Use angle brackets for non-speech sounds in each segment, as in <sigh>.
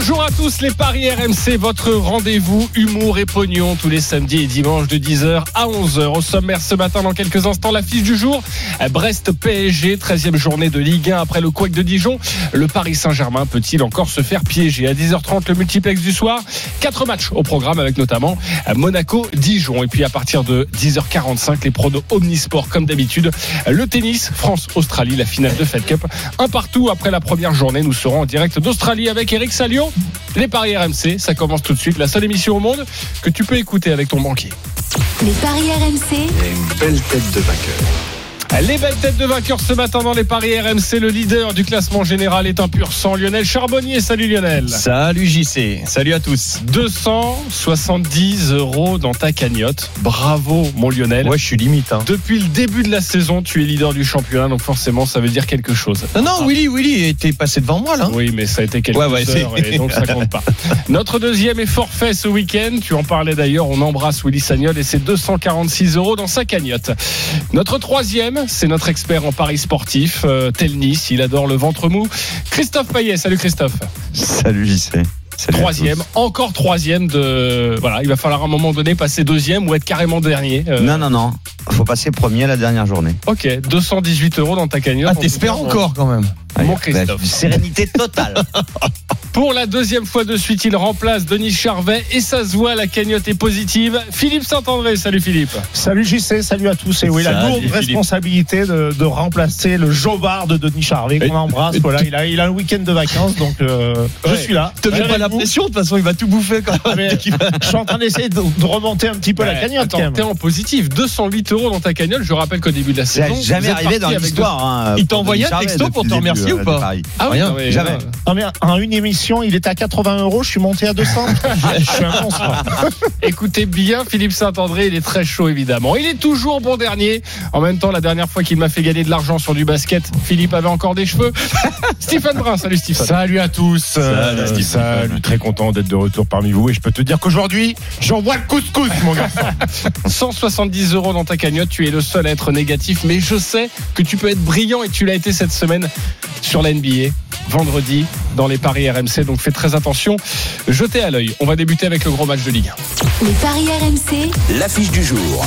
Bonjour à tous les Paris RMC, votre rendez-vous humour et pognon tous les samedis et dimanches de 10h à 11h. Au sommaire ce matin, dans quelques instants, l'affiche du jour. Brest PSG, 13e journée de Ligue 1 après le couac de Dijon. Le Paris Saint-Germain peut-il encore se faire piéger? À 10h30, le multiplex du soir. Quatre matchs au programme avec notamment Monaco-Dijon. Et puis à partir de 10h45, les pronos Omnisport comme d'habitude. Le tennis, France-Australie, la finale de Fed Cup. Un partout après la première journée. Nous serons en direct d'Australie avec Eric Les paris RMC, ça commence tout de suite. La seule émission au monde que tu peux écouter avec ton banquier. Les paris RMC, une belle tête de vainqueur. Les belles têtes de vainqueurs ce matin dans les paris RMC. Le leader du classement général est un pur sang. Lionel Charbonnier. Salut Lionel. Salut JC. Salut à tous. 270 euros dans ta cagnotte. Bravo mon Lionel. Ouais, je suis limite. Hein. Depuis le début de la saison, tu es leader du championnat, donc forcément ça veut dire quelque chose. Non, non, Willy, Willy était passé devant moi là. Oui, mais ça a été quelques Ouais, ouais, heures et donc ça compte pas. <laughs> Notre deuxième est forfait ce week-end. Tu en parlais d'ailleurs. On embrasse Willy Sagnol et ses 246 euros dans sa cagnotte. Notre troisième, c'est notre expert en paris sportif, euh, tel Nice. Il adore le ventre mou. Christophe Payet. Salut Christophe. Salut JC. Salut Troisième, encore troisième de. Voilà, il va falloir à un moment donné passer deuxième ou être carrément dernier. Euh. Non, non, non. Faut passer premier la dernière journée. Ok, 218 euros dans ta cagnotte. Ah, t'espères encore quand même. Mon Allez, Christophe. bah, sérénité totale. <laughs> Pour la deuxième fois de suite, il remplace Denis Charvet et ça se voit, la cagnotte est positive. Philippe Saint-André, salut Philippe. Salut JC, salut à tous. Et oui, la lourde Philippe. responsabilité de, de remplacer le jobard de Denis Charvet qu'on embrasse. Voilà, il a, il a un week-end de vacances, donc euh, je suis là. Te mets pas la pression, de toute façon, il va tout bouffer quand Ah, mais <laughs> même. je suis en train d'essayer de, de remonter un petit peu la cagnotte attends, t'es en positif, 208 euros dans ta cagnotte. Je rappelle qu'au début de la saison, jamais vous êtes arrivé dans l'histoire. Hein, Il t'a pour envoyé Denis un texto Charvet pour te remercier euh, ou pas paris. deux- Ah oui, jamais. euh, en une émission, il était à 80 euros, je suis monté à 200. <laughs> je suis un monstre. Écoutez bien, Philippe Saint-André, il est très chaud évidemment. Il est toujours bon dernier. En même temps, la dernière fois qu'il m'a fait gagner de l'argent sur du basket, Philippe avait encore des cheveux. <laughs> Stephen Brun, salut Stephen. Salut à tous. Euh, Salut, salut, très content d'être de retour parmi vous. Et je peux te dire qu'aujourd'hui, j'envoie le couscous, mon garçon. <laughs> 170 euros dans ta cagnotte, tu es le seul à être négatif, mais je sais que tu peux être brillant et tu l'as été cette semaine sur la NBA, vendredi, dans les paris RMC, donc fais très attention. Jetez à l'œil. On va débuter avec le gros match de Ligue 1. les paris RMC, L'affiche du jour.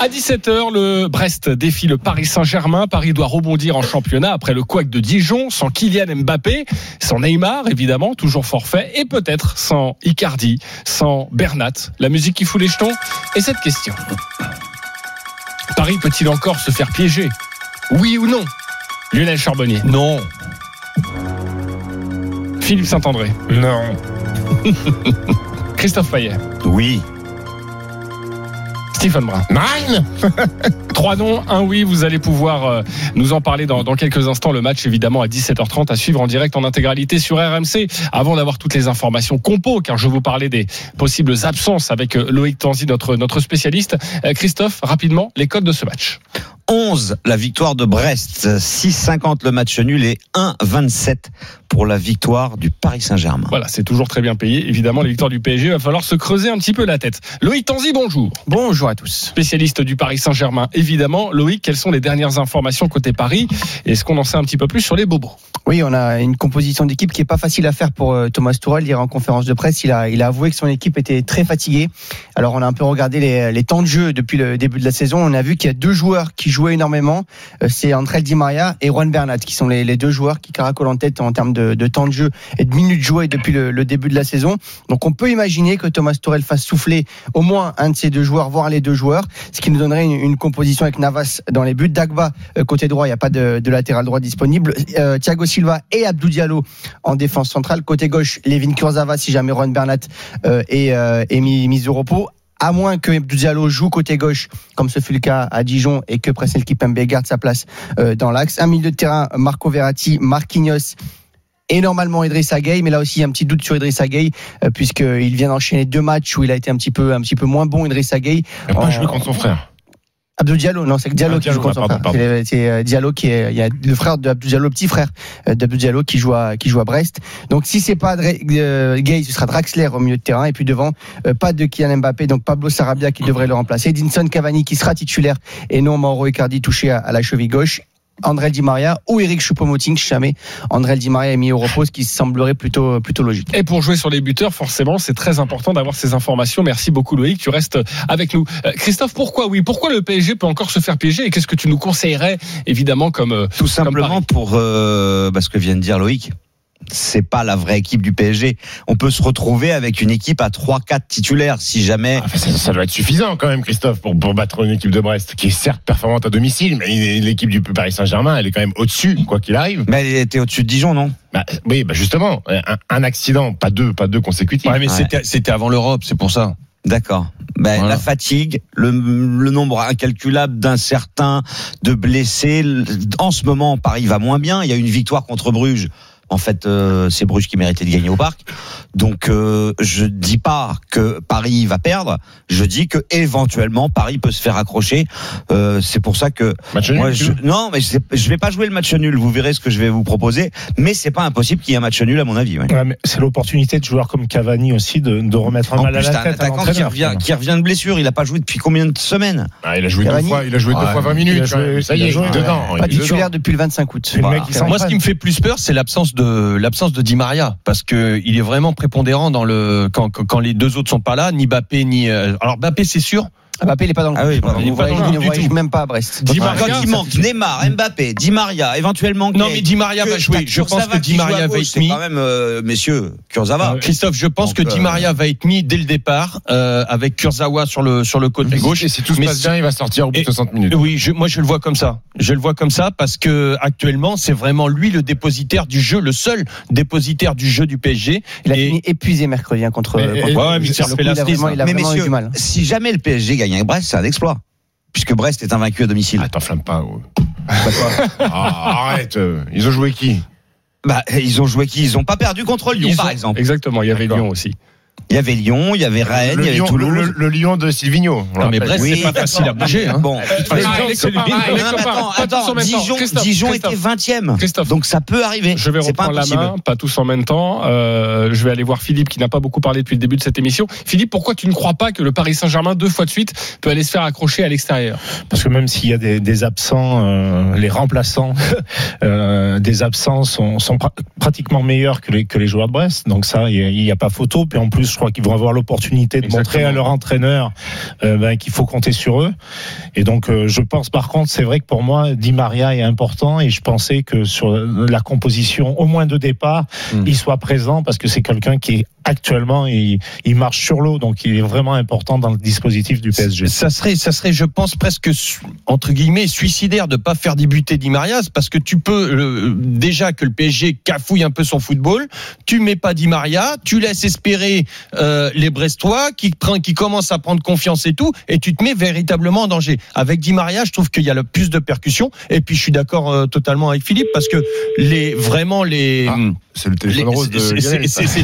À 17h, le Brest défie le Paris Saint-Germain. Paris doit rebondir en championnat après le couac de Dijon, sans Kylian Mbappé, sans Neymar, évidemment, toujours forfait, et peut-être sans Icardi, sans Bernat. La musique qui fout les jetons Et cette question. Paris peut-il encore se faire piéger? Oui ou non? Lionel Charbonnier. Non. Philippe Saint-André. Non. <laughs> Christophe Payet. Oui. Stephen Brun. Nine. <laughs> Trois noms, un oui, vous allez pouvoir euh, nous en parler dans, dans quelques instants. Le match, évidemment, à 17h30 à suivre en direct en intégralité sur RMC. Avant d'avoir toutes les informations compo, car je vous parlais des possibles absences avec euh, Loïc Tanzi, notre, notre spécialiste. Euh, Christophe, rapidement, les codes de ce match. 11, la victoire de Brest. 6,50 le match nul et 1,27 pour la victoire du Paris Saint-Germain. Voilà, c'est toujours très bien payé. Évidemment, les victoires du PSG, il va falloir se creuser un petit peu la tête. Loïc Tanzi, bonjour. Bonjour à tous. Spécialiste du Paris Saint-Germain, évidemment. Loïc, quelles sont les dernières informations côté Paris? Est-ce qu'on en sait un petit peu plus sur les bobos? Oui, on a une composition d'équipe qui est pas facile à faire pour euh, Thomas Tuchel. Hier en conférence de presse, il a, il a avoué que son équipe était très fatiguée. Alors on a un peu regardé les, les temps de jeu depuis le début de la saison. On a vu qu'il y a deux joueurs qui jouaient énormément. Euh, C'est André Di Maria et Juan Bernat qui sont les, les deux joueurs qui caracolent en tête en termes de, de temps de jeu et de minutes jouées depuis le, le début de la saison. Donc on peut imaginer que Thomas Tuchel fasse souffler au moins un de ces deux joueurs, voire les deux joueurs, ce qui nous donnerait une, composition avec Navas dans les buts. Dagba euh, côté droit, il n'y a pas de, latéral droit disponible. Euh, Thiago Silva et Abdou Diallo en défense centrale. Côté gauche, Levin Kurzawa si jamais Juan Bernat est, euh, mis, au repos. À moins que Diallo joue côté gauche, comme ce fut le cas à Dijon, et que Presnel Kipembe garde sa place dans l'axe. Un milieu de terrain, Marco Verratti, Marquinhos et normalement Idrissa Gueye, mais là aussi il y a un petit doute sur Idrissa Gueye euh, puisqu'il vient d'enchaîner deux matchs où il a été un petit peu un petit peu moins bon Idrissa Gueye. Il a pas En- joué contre son frère. Abdou Diallo, non, c'est Diallo Ah, qui joue contre son frère. C'est euh, Diallo qui est, il y a le frère d'Abdou Diallo, le petit frère euh, d'Abdou Diallo qui joue à, qui joue à Brest. Donc si c'est pas euh, Gay, ce sera Draxler au milieu de terrain et puis devant euh, pas de Kylian Mbappé, donc Pablo Sarabia qui devrait le remplacer, Edinson Cavani qui sera titulaire et non Mauro Icardi touché à, à la cheville gauche. André Di Maria ou Eric Choupo-Moting, si jamais André Di Maria est mis au repos, ce qui semblerait plutôt plutôt logique. Et pour jouer sur les buteurs, forcément, c'est très important d'avoir ces informations. Merci beaucoup Loïc, tu restes avec nous. Euh, Christophe, pourquoi oui Pourquoi le PSG peut encore se faire piéger et qu'est-ce que tu nous conseillerais évidemment comme euh, Tout simplement pour euh, bah, ce que vient de dire Loïc. C'est pas la vraie équipe du PSG. On peut se retrouver avec une équipe à 3-4 titulaires si jamais. Ah, ça, ça doit être suffisant quand même, Christophe, pour, pour battre une équipe de Brest qui est certes performante à domicile, mais l'équipe du Paris Saint-Germain, elle est quand même au-dessus, quoi qu'il arrive. Mais elle était au-dessus de Dijon, non? Bah, oui, bah justement, un, un accident, pas deux, pas deux consécutifs. Ouais, mais Ouais. c'était c'était avant l'Europe, c'est pour ça. D'accord. Ben, Voilà. La fatigue, le, le nombre incalculable d'incertains, de blessés. En ce moment, Paris va moins bien. Il y a une victoire contre Bruges. En fait, euh, c'est Bruges qui méritait de gagner au parc. Donc, euh, je dis pas que Paris va perdre. Je dis que éventuellement Paris peut se faire accrocher. Euh, c'est pour ça que Match nul, moi, je, non, mais c'est- je vais pas jouer le match nul. Vous verrez ce que je vais vous proposer. Mais c'est pas impossible qu'il y ait un match nul à mon avis. ouais. Ouais, mais c'est l'opportunité de joueurs comme Cavani aussi de, de remettre un En mal à plus, la t'as un tête à attaquant qui revient, qui revient de blessure. Il a pas joué depuis combien de semaines Ah, il a joué deux Cavani. fois, il a joué deux fois 20 il a minutes. joué- ça y est, joué, il est dedans. Pas titulaire depuis le 25 août. Qui Moi, ce qui me fait plus peur, c'est l'absence de l'absence de Di Maria, parce que il est vraiment prépondérant dans le quand, quand quand les deux autres sont pas là, ni Mbappé ni. euh, alors Mbappé, c'est sûr. Mbappé, il est pas dans le Ah oui, groupe. pardon. il ne Il est pas dans le voyage, il ne groupe voyage même pas à Brest. Di Quand Maria, il manque Neymar, Mbappé, Di Maria, éventuellement. Non, mais Di Maria va jouer. Je pense que Di Maria va être c'est mis. quand même, euh, messieurs, Kurzawa. Christophe, je pense Donc, que Di euh, Maria va être mis dès le départ euh, avec Kurzawa sur le sur le côté gauche. Et si tout se passe bien, il va sortir au bout de Et- 60 minutes. Oui, je, moi je le vois comme ça. Je le vois comme ça parce que actuellement c'est vraiment lui le dépositaire du jeu, le seul dépositaire du jeu du PSG. Il a fini épuisé mercredi hein, contre. Ouais, mais il a vraiment, eu du mal. si jamais le PSG gagne avec Brest, c'est un exploit. Puisque Brest est invaincu à domicile. Ah, t'enflammes pas. ouais. <laughs> Ah, arrête. euh, Ils ont joué qui? Bah, ils ont joué qui? Ils ont pas perdu contre Lyon, Ils par ont- exemple. Exactement, il y avait. Lyon aussi. Il y avait Lyon, il y avait Rennes, le, il y avait Lyon, Toulouse. le, le Lyon de Silvino. on Non, mais rappelle. Brest, c'est pas facile à bouger. Hein. Bon, Ah, les c'est lui. mais copains, attends, attends. Dijon, Christophe, Dijon Christophe. était 20e. Christophe. Donc ça peut arriver. Je vais reprendre la main, pas tous en même temps. Euh, je vais aller voir Philippe qui n'a pas beaucoup parlé depuis le début de cette émission. Philippe, pourquoi tu ne crois pas que le Paris Saint-Germain, deux fois de suite, peut aller se faire accrocher à l'extérieur? Parce que même s'il y a des, des absents, euh, les remplaçants <laughs> euh, des absents sont, sont pra- pratiquement meilleurs que les, que les joueurs de Brest. Donc ça, il n'y a, pas photo. Puis en plus, je crois qu'ils vont avoir l'opportunité de Exactement. montrer à leur entraîneur euh, ben, qu'il faut compter sur eux. Et donc, euh, je pense par contre, c'est vrai que pour moi, Di Maria est important. Et je pensais que sur la composition, au moins de départ, Mm. il soit présent parce que c'est quelqu'un qui est actuellement, il, il marche sur l'eau. Donc, il est vraiment important dans le dispositif du PSG. Ça serait, ça serait, je pense, presque entre guillemets suicidaire de pas faire débuter Di Maria, parce que tu peux euh, déjà que le PSG cafouille un peu son football, tu mets pas Di Maria, tu laisses espérer euh, les Brestois qui prennent, qui commencent à prendre confiance et tout, et tu te mets véritablement en danger. Avec Di Maria, je trouve qu'il y a le plus de percussions, et puis je suis d'accord euh, totalement avec Philippe parce que les vraiment les Ah, C'est le téléphone les- rose de c'est-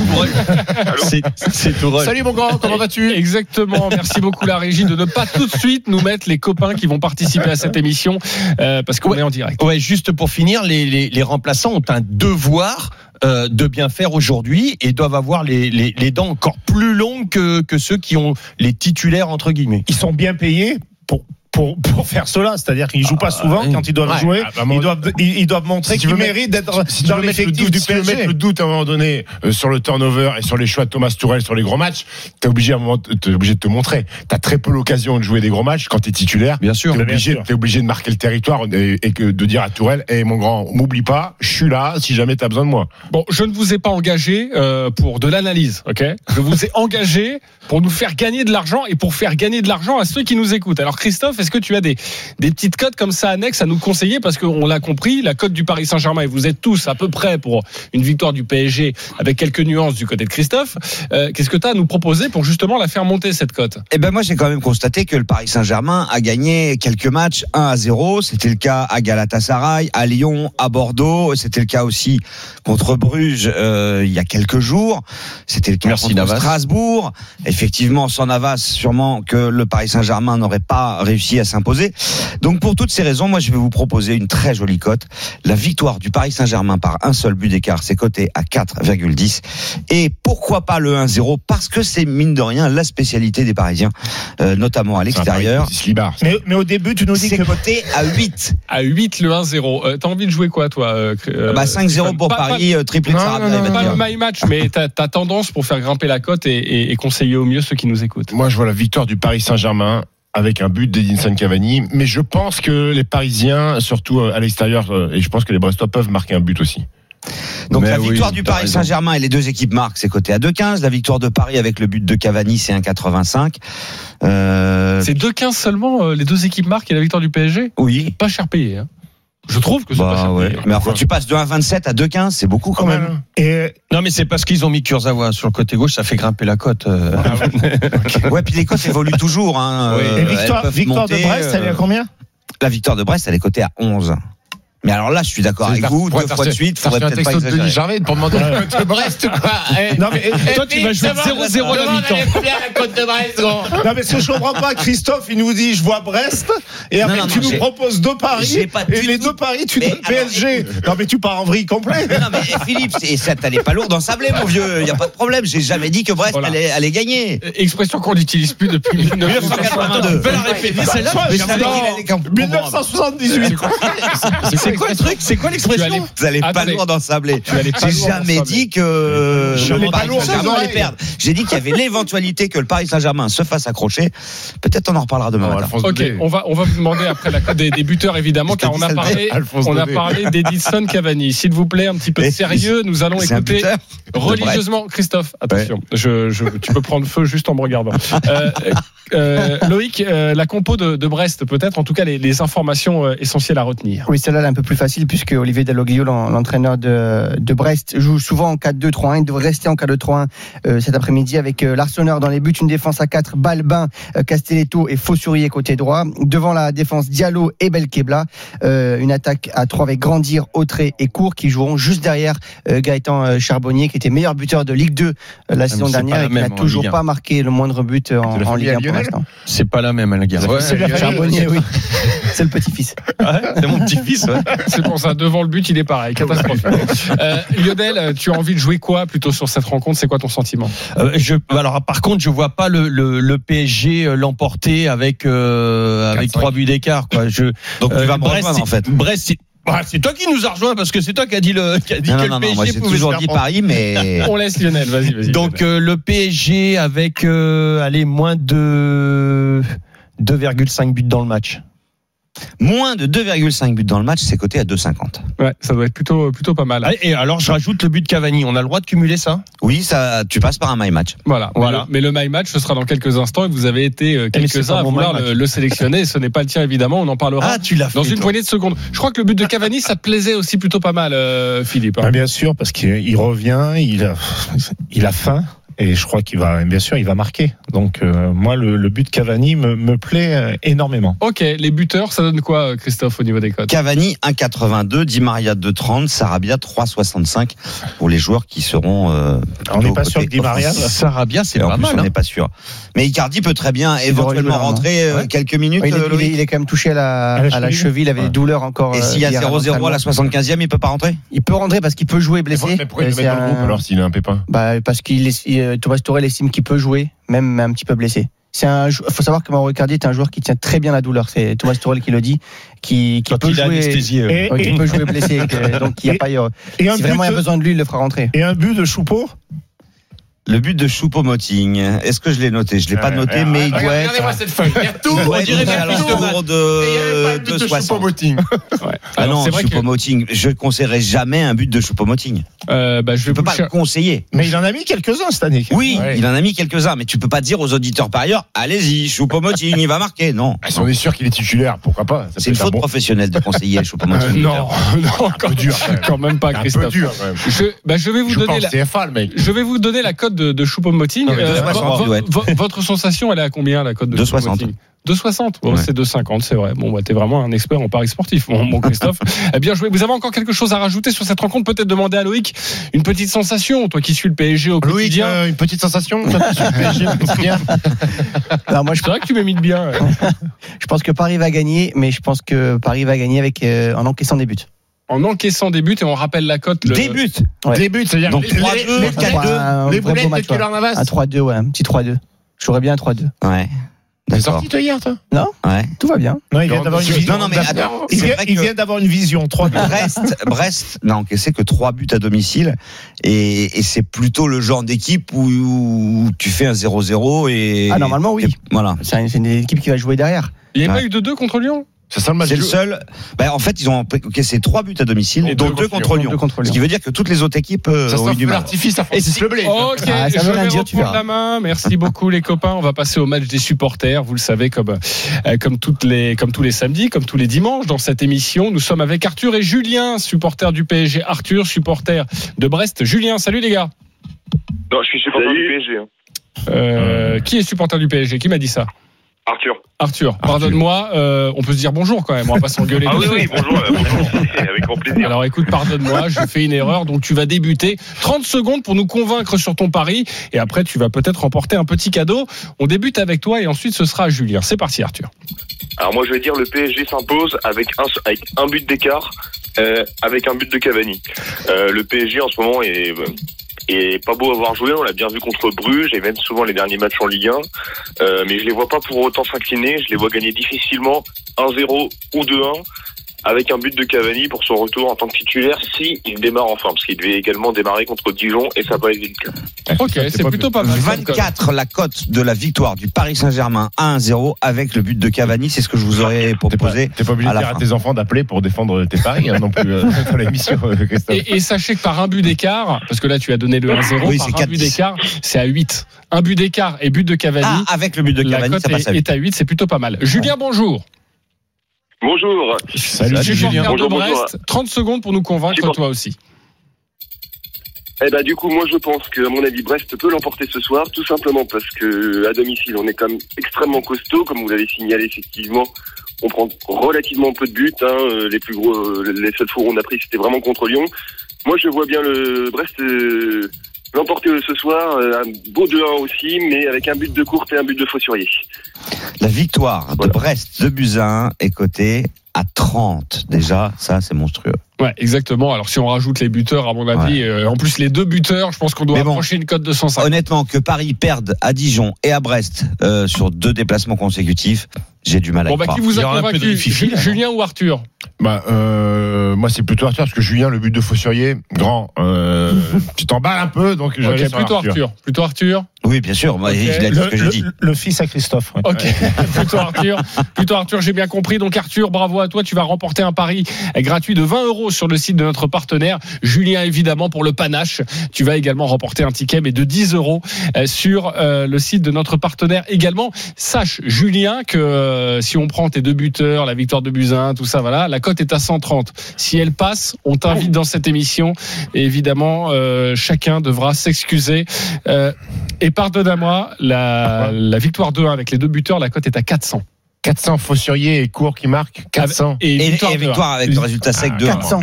c'est- Tourelle. Salut mon grand, comment vas-tu? Exactement. Merci beaucoup la régie de ne pas tout de suite nous mettre les copains qui vont participer à cette émission euh, parce qu'on Ouais. est en direct. Ouais, juste pour finir, les, les, les remplaçants ont un devoir euh, de bien faire aujourd'hui et doivent avoir les, les, les dents encore plus longues que, que ceux qui ont les titulaires entre guillemets. ils sont bien payés pour pour, pour faire cela, c'est-à-dire qu'ils jouent pas souvent oui. quand ils doivent Ouais, jouer, ils doivent ils, ils doivent montrer Si tu qu'ils méritent d'être si tu dans le si tu veux mettre le doute à un moment donné euh, sur le turnover et sur les choix de Thomas Tourel sur les gros matchs, t'es obligé à un moment, t'es obligé de te montrer. T'as très peu l'occasion de jouer des gros matchs quand t'es titulaire. Bien sûr. T'es bien obligé, sûr. t'es obligé de marquer le territoire et, et que de dire à Tourelle, eh mon grand, m'oublie pas, je suis là si jamais t'as besoin de moi. Bon, je ne vous ai pas engagé euh, pour de l'analyse, ok? Je vous ai engagé pour nous faire gagner de l'argent et pour faire gagner de l'argent à ceux qui nous écoutent. Alors Christophe, est-ce que tu as des, des petites cotes comme ça annexes à nous conseiller Parce qu'on l'a compris, la cote du Paris Saint-Germain, et vous êtes tous à peu près pour une victoire du PSG avec quelques nuances du côté de Christophe. Euh, Qu'est-ce que tu as à nous proposer pour justement la faire monter cette cote? Eh ben moi j'ai quand même constaté que le Paris Saint-Germain a gagné quelques matchs 1 à 0. C'était le cas à Galatasaray, à Lyon, à Bordeaux. C'était le cas aussi contre Bruges euh, il y a quelques jours. C'était le cas Merci, contre Navas. Strasbourg. Effectivement, sans Navas, sûrement que le Paris Saint-Germain n'aurait pas réussi réussi à s'imposer. Donc pour toutes ces raisons, moi je vais vous proposer une très jolie cote. La victoire du Paris Saint-Germain par un seul but d'écart, c'est coté à 4,10. Et pourquoi pas le 1-0 Parce que c'est mine de rien la spécialité des Parisiens, euh, notamment à l'extérieur. Mais, mais au début, tu nous dis C'est que coté à 8. À 8, le 1-0. Euh, T'as envie de jouer quoi, toi euh, euh, Bah 5-0 pour pas- Paris, euh, triplé de Sarabia, non, non, pas le my match, mais t'as as tendance pour faire grimper la cote et, et- et conseiller au mieux ceux qui nous écoutent. Moi, je vois la victoire du Paris Saint-Germain avec un but d'Edinson Cavani, mais je pense que les Parisiens, surtout euh, à l'extérieur, euh, et je pense que les Brestois peuvent marquer un but aussi. Donc Mais la oui, victoire du Paris. Saint-Germain et les deux équipes marquent, c'est coté à 2,15. La victoire de Paris avec le but de Cavani, c'est 1,85. Euh, C'est 2-15 seulement, euh, les deux équipes marquent et la victoire du PSG oui. Pas cher payé. hein. Je trouve que c'est pas Bah cher ouais. Mais enfin, tu passes de 1,27 à 2,15, c'est beaucoup quand même. Et Non, mais c'est parce qu'ils ont mis Kurzawa sur le côté gauche, ça fait grimper la cote. euh. <laughs> Ouais, puis les cotes évoluent toujours. Hein. Oui. Euh, et victoire, de Brest, elle est à euh, combien? La victoire de Brest, elle est cotée à 11. Mais alors là, je suis d'accord avec vous, deux fois de suite, faudrait peut-être pas exagérer. Jarvet pour demander la cote de Brest, quoi. <laughs> Non mais, Toi, tu vas jouer 0-0 à la mi-temps. la de Brest, non mais ce que je comprends pas, Christophe, il nous dit je vois Brest et après Non, non, tu non, nous proposes deux paris et les deux paris tu donnes PSG. Non mais tu pars en vrille complet. Non mais eh, Philippe, ça t'allait pas lourd dans sablé mon vieux, il y a pas de problème, j'ai jamais dit que Brest allait, gagner. Euh, Expression qu'on n'utilise plus depuis 1982. 1982. Fais la répéter, celle-là. Mais je savais qu'il allait comprendre. 1978. C'est quoi le truc C'est quoi l'expression Vous allez pas lourd dans sablé. Allais pas J'ai jamais Sablé. dit que Je le Paris Saint-Germain allait perdre. J'ai dit qu'il y avait l'éventualité que le Paris Saint-Germain se fasse accrocher. Peut-être on en reparlera demain matin. Ok, on va, on va vous demander après la cote des, des buteurs évidemment, car on a le parlé, Alphonse on a parlé d'Edison Cavani. S'il vous plaît, un petit peu de sérieux. Nous allons écouter religieusement. Christophe, attention, je, je, tu peux prendre feu juste en me regardant. Euh, euh, Loïc, euh, la compo de, de Brest, peut-être, en tout cas les, les informations essentielles à retenir. Oui, celle-là elle est un peu plus facile puisque Olivier Dalloglio, l'en- l'entraîneur de, de Brest, joue souvent en 4-2-3-1. Il devrait rester en 4-2-3-1 euh, cet après-midi avec euh, l'Arseneur dans les buts, une défense à 4, Balbin, euh, Castelletto et Fossourier côté droit. Devant la défense, Diallo et Belkebla. Euh, une attaque à 3 avec Grandir, Autré et Court qui joueront juste derrière euh, Gaëtan euh, Charbonnier qui était meilleur buteur de Ligue 2 euh, la saison c'est pas dernière la et qui n'a toujours pas marqué le moindre but en, en Ligue 1 famille pour l'instant. C'est pas la même. Ouais, C'est la Charbonnier, oui. C'est le petit-fils. c'est mon petit-fils. ouais. C'est pour ça, devant le but, il est pareil, catastrophique. Euh, Lionel, tu as envie de jouer quoi plutôt sur cette rencontre? C'est quoi ton sentiment? Euh, je, alors par contre, je vois pas le, le, le PSG euh, l'emporter avec euh, avec 4-5. trois buts d'écart. Quoi. Je, Donc tu vas me Brest, rejoindre en fait. c'est- Brest, c'est- bah, c'est toi qui nous a rejoint parce que c'est toi qui a dit le qui a dit Non, que non, le non, non, PSG moi j'ai pouvait toujours dit Paris, mais <laughs> On laisse Lionel, vas-y, vas-y. Donc euh, le PSG avec euh, allez moins de 2,5 buts dans le match. Moins de 2,5 buts dans le match, c'est coté à 2,50. ouais, ça doit être plutôt, plutôt pas mal. Ah, Et alors je rajoute le but de Cavani. On a le droit de cumuler ça? Oui, ça, tu passes par un my match. Voilà. Voilà. Mais le, mais le My Match, ce sera dans quelques instants et vous avez été euh, Eh, quelques-uns à vouloir le, le sélectionner. Ce n'est pas le tien, évidemment. On en parlera Ah, tu l'as fait. dans une toi. poignée de secondes. Je crois que le but de Cavani, ça te plaisait aussi plutôt pas mal, euh, Philippe. hein. Ah, bien sûr, parce qu'il il revient, il a, il a faim. Et je crois qu'il va, bien sûr, il va marquer. Donc, euh, moi, le, le but de Cavani me, me plaît euh, énormément. Ok, les buteurs, ça donne quoi, euh, Christophe, au niveau des codes Cavani 1,82, Di Maria 2,30, Sarabia 3,65 pour les joueurs qui seront. Euh, On n'est pas sûr que Di Maria. Sarabia, c'est pas plus, mal. on hein. n'est pas sûr. Mais Icardi peut très bien éventuellement là, rentrer Ouais. quelques minutes. Oui, il, est, euh, il est- Loïc. il est quand même touché à la, À la à la cheville. il avait Ouais. des douleurs encore. Et s'il y a hier 0-0 à la 75e, il peut pas rentrer Il peut rentrer parce qu'il peut jouer blessé. Mais pourquoi il le met dans le groupe alors s'il a un pépin? Bah, Parce qu'il est- euh, Thomas Tourelle estime qu'il peut jouer, même un petit peu blessé. C'est un. faut savoir que Mauro Icardi est un joueur qui tient très bien la douleur. C'est Thomas Tourelle qui le dit, qui, qui Quand peut il jouer. anesthésié. euh. Et, ouais, qui et- peut jouer blessé. que- donc il y a Et- pas. euh, et un si vraiment il y a but, besoin de lui, il le fera rentrer. et un but de Choupeau Le but de Choupo-Moting, est-ce que je l'ai noté? Je l'ai pas Ouais, noté, mais il doit Regardez-moi être. cette feuille. Il y a tout. être dirait bien alentours de, de 60. Choupo-Moting. <laughs> Ouais. Ah non, que Choupo-Moting, je ne conseillerais jamais un but de Choupo-Moting. euh, bah, je vais peux pas le conseiller. Mais il en a mis quelques-uns cette année. Oui, Ouais. il en a mis quelques-uns, mais tu peux pas dire aux auditeurs par ailleurs, allez-y, Choupo-Moting, il va marquer. Non. Ah, Si on est sûr qu'il est titulaire, pourquoi pas? C'est une faute bon- professionnelle de conseiller Euh, <laughs> Choupo-Moting. non, <laughs> non, Un peu dur. quand même. quand pas, Un peu Christophe. dur quand même. Je, bah, je vais vous donner la. CFA le mec. Je vais vous donner la cote de, de Choupo-Moting. Euh, 2,60, vo- il doit être. vo- votre sensation, elle est à combien la cote de 2,60. Choupo-Moting? 2,60. Bon, Ouais. C'est 2,50, c'est vrai. Bon, bah, t'es vraiment un expert en paris sportif, mon, mon Christophe. <laughs> Eh bien joué. Vous avez encore quelque chose à rajouter sur cette rencontre? Peut-être demander à Loïc une petite sensation, toi qui suis le PSG au Loïc, quotidien. euh, une petite sensation toi, tu suis le PSG au quotidien <laughs> Alors moi, je, C'est vrai que tu m'imites bien. ouais. <laughs> je pense que Paris va gagner, mais je pense que Paris va gagner avec euh, en encaissant des buts. En encaissant des buts, et on rappelle la cote. le- Début. Ouais. Début, c'est-à-dire Donc, les- 3-2, les- les- 4-2, Un les boulettes de. Keylor Navas. Un 3-2, ouais, un petit 3-2. Je jouerais bien un 3-2. Ouais. T'es sorti toi hier, toi? Ouais. Tout va bien. Non, il vient d'avoir une Non, vision. Non, non, mais attends. Il c'est vient, que- vient d'avoir une vision. Trois buts. Brest, Brest n'a encaissé que 3 buts à domicile et, et c'est plutôt le genre d'équipe où, où tu fais un 0-0 et Ah, normalement, oui. et voilà. C'est un- c'est une équipe qui va jouer derrière. Il n'y a Ouais. pas eu de 2 contre Lyon? C'est ça le match C'est le du- seul. Ben, en fait, ils ont encaissé 3 buts à domicile, Et dont deux 2 contre Deux Lyon. contre Ce qui veut dire que toutes les autres équipes euh, Ça ont eu du mal. l'artifice à Et Francis c'est- Le Blé. Ok, Ah, ça je vais dire, tu la main. Merci beaucoup les copains. On va passer au match des supporters. Vous le savez, comme euh, comme toutes les comme tous les samedis, comme tous les dimanches dans cette émission, nous sommes avec Arthur et Julien, supporters du PSG. Arthur, supporter de Brest. Julien, salut les gars. Non, je suis supporter du PSG. hein. Euh, Qui est supporter du PSG Qui m'a dit ça? Arthur. Arthur. Pardonne-moi. euh, on peut se dire bonjour quand même. On va pas s'engueuler. Ah oui, bonjour, euh, bonjour. avec grand plaisir. Alors écoute, pardonne-moi, j'ai fait une erreur, donc tu vas débuter. 30 secondes pour nous convaincre sur ton pari, et après tu vas peut-être remporter un petit cadeau. On débute avec toi, et ensuite ce sera à Julien. C'est parti Arthur. Alors moi, je vais dire le PSG s'impose avec un, avec un but d'écart, euh, avec un but de Cavani. Euh, le PSG en ce moment est, est pas beau à voir jouer. On l'a bien vu contre Bruges et même souvent les derniers matchs en Ligue 1. Euh, mais je les vois pas pour autant s'incliner. Je les vois gagner difficilement 1-0 ou 2-1. Avec un but de Cavani pour son retour en tant que titulaire, si il démarre enfin, parce qu'il devait également démarrer contre Dijon et ça n'a pas été le cas. Ok, c'est plutôt pas mal. comme code. 24 la cote de la victoire du Paris Saint-Germain à 1-0 avec le but de Cavani, c'est ce que je vous aurais pas, proposé. t'es pas obligé à de la dire à tes enfants d'appeler pour défendre tes paris hein, non plus euh, <laughs> dans l'émission, euh. Et, et sachez que par un but d'écart, parce que là tu as donné le 1-0, Oui, par c'est un but 4-10. d'écart, c'est à 8. Un but d'écart et but de Cavani. Ah, avec le but de la Cavani, cote ça passe à est, 8. est à 8, c'est plutôt pas mal. Julien, bonjour. Bonjour. Salut, Julien. de Bonjour, bonjour. Brest, 30 secondes pour nous convaincre Support- toi aussi. Eh ben du coup moi je pense que à mon avis Brest peut l'emporter ce soir tout simplement parce que à domicile on est quand même extrêmement costaud comme vous l'avez signalé effectivement on prend relativement peu de buts hein, euh, les plus gros euh, les seuls fois où on a pris c'était vraiment contre Lyon moi je vois bien le Brest euh, l'emporter ce soir euh, un beau 2-1 aussi mais avec un but de courte et un but de Faussurier La victoire de Brest de Buzyn est cotée à 30 déjà, ça c'est monstrueux. Ouais, exactement. Alors si on rajoute les buteurs, à mon avis, euh, en plus les deux buteurs, je pense qu'on doit bon. approcher une cote de 150. Honnêtement, que Paris perde à Dijon et à Brest euh, sur deux déplacements consécutifs, j'ai du mal à Bon bah qui vous Il y a aura un peu de convaincu fifi, là, non Julien ou Arthur? Bah, euh, moi, c'est plutôt Arthur, parce que Julien, le but de Faussurier, grand, euh, <laughs> tu t'emballes un peu, donc je plutôt Arthur. Plutôt Arthur? Oui, bien sûr, moi, Ok. il a dit Le, ce que j'ai le- dit. le fils à Christophe. ouais. Ok, <laughs> plutôt Arthur. Plutôt Arthur, j'ai bien compris. Donc Arthur, bravo à toi. Tu vas remporter un pari gratuit de 20 euros sur le site de notre partenaire. Julien, évidemment, pour le panache. Tu vas également remporter un ticket, mais de 10 euros euh, sur euh, le site de notre partenaire également. Sache, Julien, que euh, si on prend tes deux buteurs, la victoire de Buzyn, tout ça, voilà, la cote est à 130. Si elle passe, on t'invite dans cette émission. Et évidemment, euh, chacun devra s'excuser. Euh, et pardonne-moi, la, la victoire 2-1 avec les deux buteurs, la cote est à 400. 400 Faussurier et Court qui marquent, 400. Et, Et, victoire, et 2-1. victoire avec le résultat sec de 400.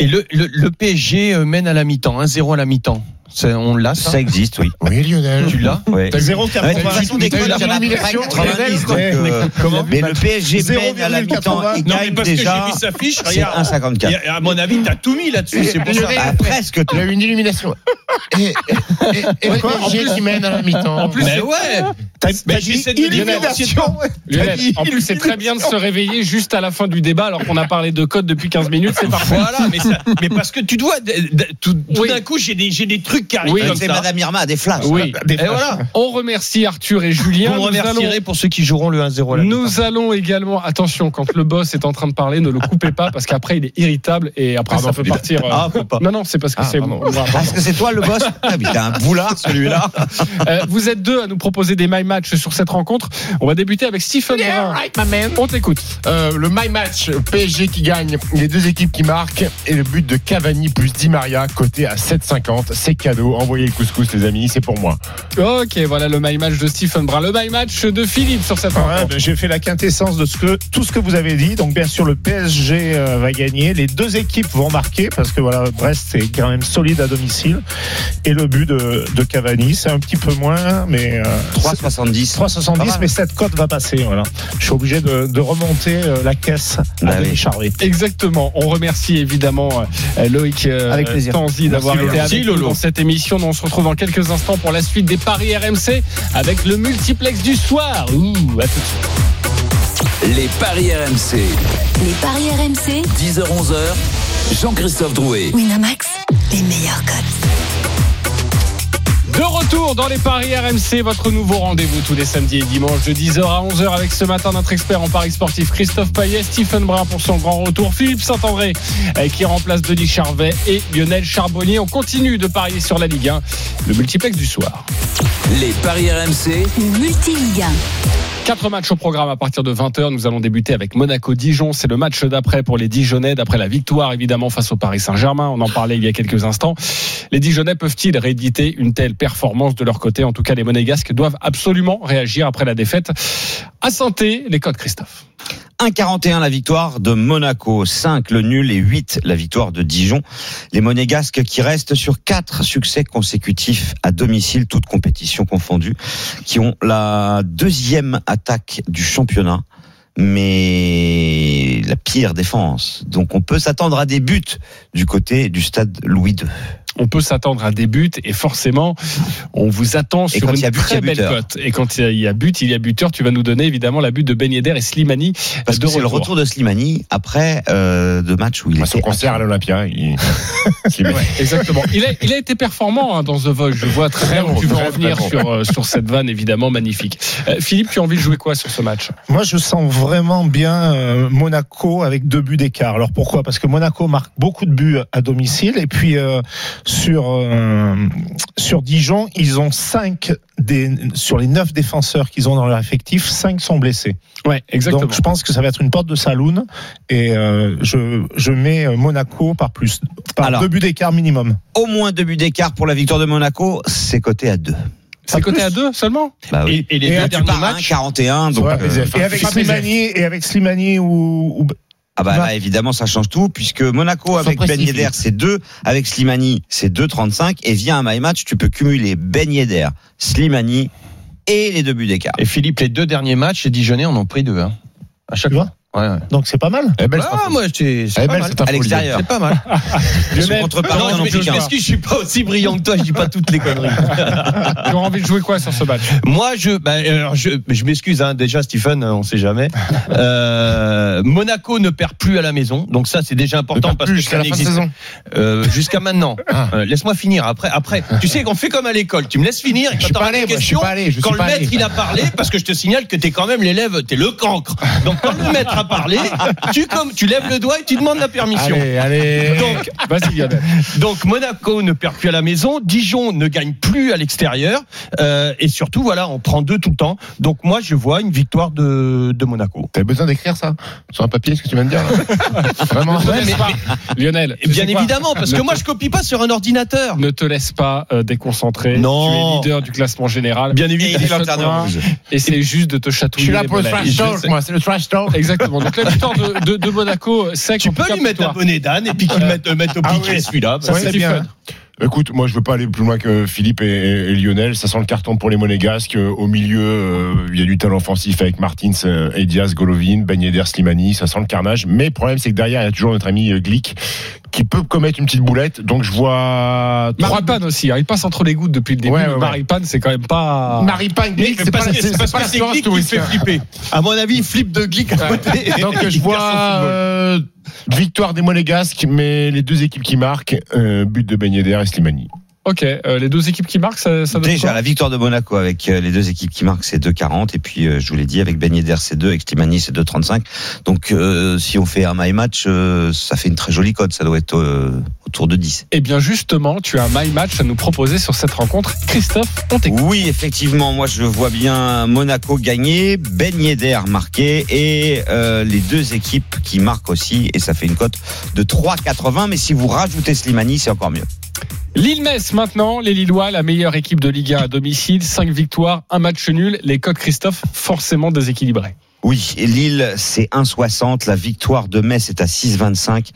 Et le, le, le PSG mène à la mi-temps, 1-0 à la mi-temps. On l'a, ça, Ça existe, oui. Oui, Lionel. Tu l'as Ouais. T'as Zéro Ouais, de toute façon, des T'as eu codes, la il y en a à peu près élimination, 90, donc, Lionel Comment mais le PSG mène à la mi-temps et Non, mais gagne parce que j'ai déjà. vu sa fiche, C'est regarde. 1,54. Et À mon avis, t'as tout mis là-dessus, c'est pour ça. Ah, presque Il y a eu une illumination. Et, le PSG qui mène à la mi-temps. En plus, Mais ouais T'as- dit illumination. En plus, c'est très bien de se réveiller juste à la fin du débat alors qu'on a parlé de code depuis 15 minutes. C'est parfait. Voilà, mais, parce que tu dois. Tout, d'un coup, j'ai des, j'ai des trucs qui arrivent Oui, comme C'est ça. Madame Irma a des flashs. Oui. Des Et flashs. voilà. On remercie Arthur et Julien. Me Nous allons- pour ceux qui joueront le 1-0 à la mi-temps. Nous allons également, attention, quand le boss est en train de parler, ne le coupez pas parce qu'après il est irritable et après Pardon, ça peut partir. euh, Ah, pas. Non, non, c'est parce que Ah, c'est moi. Parce que c'est toi le boss <laughs> Ah, t'as un boulard celui-là. <laughs> Euh, vous êtes deux à nous proposer des My match sur cette rencontre. On va débuter avec Stephen. On t'écoute. Euh, le my match, PSG qui gagne, les deux équipes qui marquent et le but de Cavani plus Di Maria côté à 7,50. C'est cadeau. Envoyez le couscous, les amis, c'est pour moi. Ok, voilà le my match de Stephen Brun. Le my match de Philippe sur cette rencontre. ben, J'ai fait la quintessence de ce que tout ce que vous avez dit. Donc bien sûr le PSG euh, va gagner. Les deux équipes vont marquer parce que voilà Brest c'est quand même solide à domicile. Et le but de, de Cavani c'est un petit peu moins, mais euh, 3,70. 3,70 Pas mal. mais cette cote va passer. Voilà. Je suis obligé de, de remonter euh, la caisse à Bah oui. Exactement. On remercie évidemment euh, Loïc euh, Avec plaisir. Tanzi d'avoir Merci, été Lolo. avec nous dans cette émission. Nous, on se retrouve dans quelques instants pour la suite des paris RMC avec le multiplex du soir. Ouh, à tout de suite. Les paris RMC. Les paris RMC. 10h-11h. Jean-Christophe Drouet. Winamax, les meilleurs cotes. De retour dans les paris RMC, votre nouveau rendez-vous tous les samedis et dimanches de 10h à 11h avec ce matin notre expert en paris sportif Christophe Payet, Stephen Brun pour son grand retour, Philippe Saint-André euh, qui remplace Denis Charvet et Lionel Charbonnier. On continue de parier sur la Ligue 1, le multiplex du soir. Les paris RMC. Le multi-Ligue 1. Quatre matchs au programme à partir de 20h. Nous allons débuter avec Monaco-Dijon. C'est le match d'après pour les Dijonais, d'après la victoire évidemment face au Paris Saint-Germain. On en parlait il y a quelques instants. Les Dijonais peuvent-ils rééditer une telle performance de leur côté? En tout cas, les Monégasques doivent absolument réagir après la défaite. À santé, les codes Christophe. 1,41 la victoire de Monaco, 5 le nul et 8 la victoire de Dijon. Les Monégasques qui restent sur 4 succès consécutifs à domicile, toutes compétitions confondues, qui ont la deuxième attaque du championnat, mais la pire défense. Donc on peut s'attendre à des buts du côté du stade Louis II. On peut s'attendre à des buts et forcément, on vous attend sur une but, très belle cote. Et quand il y a but, il y a buteur. Tu vas nous donner évidemment la but de Ben Yedder et Slimani Parce de que c'est le retour de Slimani après euh, deux matchs où il À était son concert à l'Olympia, il... <laughs> Exactement. Il a, il a été performant hein, dans The Voice. Je vois très bien où tu veux très, en venir très bon. sur, euh, sur cette vanne, évidemment, magnifique. Euh, Philippe, tu as envie de jouer quoi sur ce match? Moi, je sens vraiment bien euh, Monaco avec deux buts d'écart. Alors pourquoi? Parce que Monaco marque beaucoup de buts à domicile et puis euh, sur euh, sur Dijon, ils ont cinq des sur les neuf défenseurs qu'ils ont dans leur effectif, cinq sont blessés. Ouais, exactement. Donc je pense que ça va être une porte de saloon et euh, je je mets euh, Monaco par plus par Alors. deux buts d'écart minimum. au moins deux buts d'écart pour la victoire de Monaco, c'est coté à 2. C'est coté à deux seulement Bah oui. Et, et les Et deux là, tu derniers Par un, matchs. 41, donc Ouais, euh, et avec Slimani et avec Slimani ou, ou ah bah Bah. là évidemment ça change tout puisque Monaco avec Ben. Yedder c'est 2, avec Slimani c'est 2,35 et via un my match tu peux cumuler Ben Yedder, Slimani et les deux buts d'écart. Et Philippe, les deux derniers matchs, les Dijonais en ont pris deux. Hein. À chaque fois. Ouais, ouais. donc c'est pas mal. Est belle, Ah, moi, c'est est pas belle, mal. À l'extérieur. C'est pas mal. Lionel, contre Non, je je m'excuse, je suis pas aussi brillant que toi, je dis pas toutes les conneries. <laughs> tu as envie de jouer quoi sur ce match? Moi, je, bah, alors, je, je m'excuse, hein, déjà, Stephen, on sait jamais. Euh, Monaco ne perd plus à la maison, donc ça, c'est déjà important parce que jusqu'à ça la fin de n'existe saison. euh, jusqu'à maintenant. <laughs> Ah. Euh, Laisse-moi finir. Après, après, tu sais qu'on fait comme à l'école. Tu me laisses finir. Je quand suis pas allé, moi, je suis pas allé, je quand suis le maître il a parlé, parce que je te signale que t'es quand même l'élève, t'es le cancre. Donc quand le maître a parlé, tu comme tu lèves le doigt et tu demandes la permission. Allez, allez. Donc, Vas-y, Lionel. donc Monaco ne perd plus à la maison, Dijon ne gagne plus à l'extérieur, euh, et surtout voilà, on prend deux tout le temps. Donc moi je vois une victoire de, de Monaco. T'avais besoin d'écrire ça sur un papier, ce que tu viens de dire là <laughs> Vraiment Ne te Ouais, laisse mais- pas. Lionel, Bien évidemment, parce que moi je copie pas sur un ordinateur. Ne te laisse pas euh, déconcentrer. Non. Tu es leader du classement général. Bien évidemment. Et c'est juste de te Je chatouiller. suis là pour le trash Je talk, moi, c'est le trash talk. Exactement. Donc la victoire de, de, de Monaco, sec. Tu peux lui mettre un bonnet d'âne et puis qu'il mette, euh, mette au Ah piquet oui. celui-là. Ça, c'est c'est bien. fun. Écoute, moi je veux pas aller plus loin que Philippe et, et Lionel. Ça sent le carton pour les Monégasques. Euh, Au milieu, euh, il y a du talent offensif avec Martins, euh, et Diaz, Golovin, Ben Yedder, Slimani. Ça sent le carnage. Mais le problème, c'est que derrière, il y a toujours notre ami euh, Glick qui peut commettre une petite boulette. Donc je vois Maripane aussi, hein, il passe entre les gouttes depuis le début. Ouais, ouais, ouais. Maripane, c'est quand même pas. Maripane, c'est pas, la- pas l'assurance Glick qui fait flipper. À mon avis, il flippe de Glick à côté. <laughs> Donc je vois euh, victoire des Monégasques, mais les deux équipes qui marquent, euh, but de Ben Yedder et Slimani. Ok, euh, les deux équipes qui marquent, ça, ça donne Déjà, la victoire de Monaco avec euh, les deux équipes qui marquent, c'est 2,40. Et puis, euh, je vous l'ai dit, avec Ben Yedder, c'est 2, avec Slimani, c'est 2,35. Donc, euh, si on fait un my match, euh, ça fait une très jolie cote. Ça doit être euh, autour de 10. Eh bien, justement, tu as un my match à nous proposer sur cette rencontre. Christophe, on. Oui, effectivement, moi je vois bien Monaco gagner, Ben Yedder marquer et euh, les deux équipes qui marquent aussi et ça fait une cote de 3,80 mais si vous rajoutez Slimani, c'est encore mieux. Lille-Metz maintenant, les Lillois, la meilleure équipe de Ligue 1 à domicile, 5 victoires, un match nul, les coques Christophe forcément déséquilibrés. Oui, Lille c'est 1,60, la victoire de Metz est à 6,25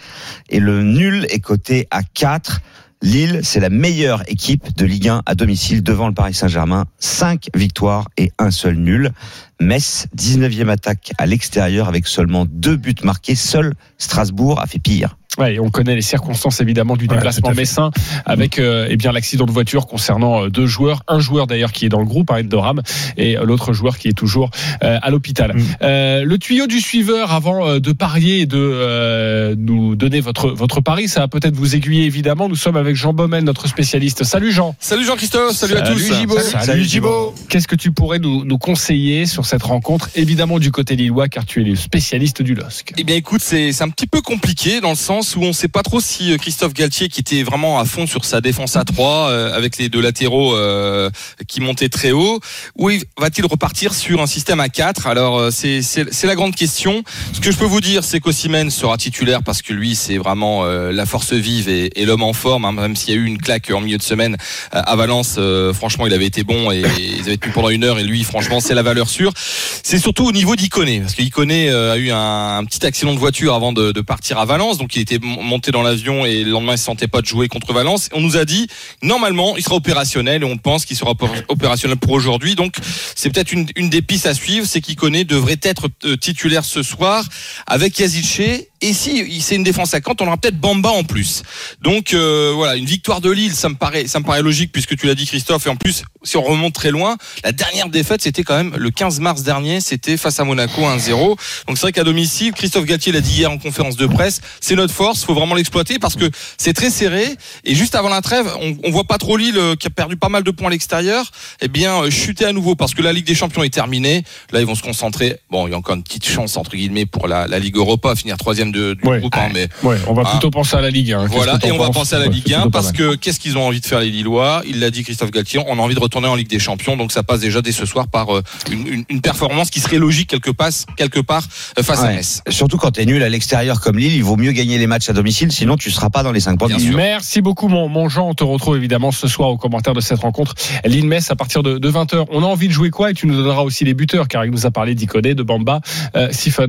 et le nul est coté à 4. Lille, c'est la meilleure équipe de Ligue 1 à domicile devant le Paris Saint-Germain. 5 victoires et un seul nul. Metz, 19e attaque à l'extérieur avec seulement deux buts marqués. Seul Strasbourg a fait pire. Ouais, et on connaît les circonstances évidemment du Ouais, déplacement fait. messin avec euh, eh bien l'accident de voiture concernant euh, deux joueurs, un joueur d'ailleurs qui est dans le groupe, un de Ram, et euh, l'autre joueur qui est toujours euh, à l'hôpital. Mm. Euh, le tuyau du suiveur avant euh, de parier et de euh, nous donner votre votre pari, ça va peut-être vous aiguiller évidemment. Nous sommes avec Jean Baumel, notre spécialiste. Salut Jean. Salut Jean-Christophe, salut, à tous. Gibo. Salut, Gibo. Qu'est-ce que tu pourrais nous, nous conseiller sur cette rencontre, évidemment du côté lillois, car tu es le spécialiste du LOSC. Eh bien écoute, c'est un petit peu compliqué dans le sens où on ne sait pas trop si euh, Christophe Galtier, qui était vraiment à fond sur sa défense à 3, euh, avec les deux latéraux euh, qui montaient très haut, ou il- va-t-il repartir sur un système à 4 Alors euh, c'est la grande question. Ce que je peux vous dire, c'est qu'Ossimène sera titulaire parce que lui, c'est vraiment euh, la force vive et, et l'homme en forme, hein, même s'il y a eu une claque en milieu de semaine euh, à Valence. franchement, il avait été bon et, et ils avaient tenu pendant une heure et lui, franchement, c'est la valeur sûre. C'est surtout au niveau d'Iconé, parce qu'Iconé euh, a eu un, petit accident de voiture avant de, partir à Valence, donc il était mon- monté dans l'avion et le lendemain il se sentait pas de jouer contre Valence. On nous a dit normalement il sera opérationnel et on pense qu'il sera opé- opérationnel pour aujourd'hui. Donc c'est peut-être une, des pistes à suivre, c'est qu'Iconé devrait être euh, titulaire ce soir avec Yazice. Et si c'est une défense à Kant, on aura peut-être Bamba en plus. Donc euh, voilà, une victoire de Lille, ça me paraît, ça me paraît logique puisque tu l'as dit Christophe. Et en plus, si on remonte très loin, la dernière défaite, c'était quand même le 15 mars dernier, c'était face à Monaco 1-0. Donc c'est vrai qu'à domicile, Christophe Galtier l'a dit hier en conférence de presse, c'est notre force, faut vraiment l'exploiter parce que c'est très serré. Et juste avant la trêve, on, on voit pas trop Lille euh, qui a perdu pas mal de points à l'extérieur, eh bien euh, chuter à nouveau parce que la Ligue des Champions est terminée. Là, ils vont se concentrer. Bon, il y a encore une petite chance entre guillemets pour la, la Ligue Europa, finir troisième de, du Ouais. groupe, hein, mais Ouais, on va Ah. plutôt penser à la Ligue 1. voilà, et on va penser à la Ligue 1 parce que que qu'est-ce qu'ils ont envie de faire les Lillois? Il l'a dit Christophe Galtier, on a envie de retourner en Ligue des Champions, donc ça passe déjà dès ce soir par euh, une, une- une performance qui serait logique quelque part, quelque part euh, face à Ouais. Metz. Surtout quand t'es nul à l'extérieur comme Lille, il vaut mieux gagner les matchs à domicile, sinon tu seras pas dans les 5 Bien premiers. sûr. Merci beaucoup, mon, mon Jean. On te retrouve évidemment ce soir au commentaire de cette rencontre. Lille Metz à partir de, 20h. On a envie de jouer quoi? Et tu nous donneras aussi les buteurs, car il nous a parlé d'Iconé, de Bamba, euh, Siphon.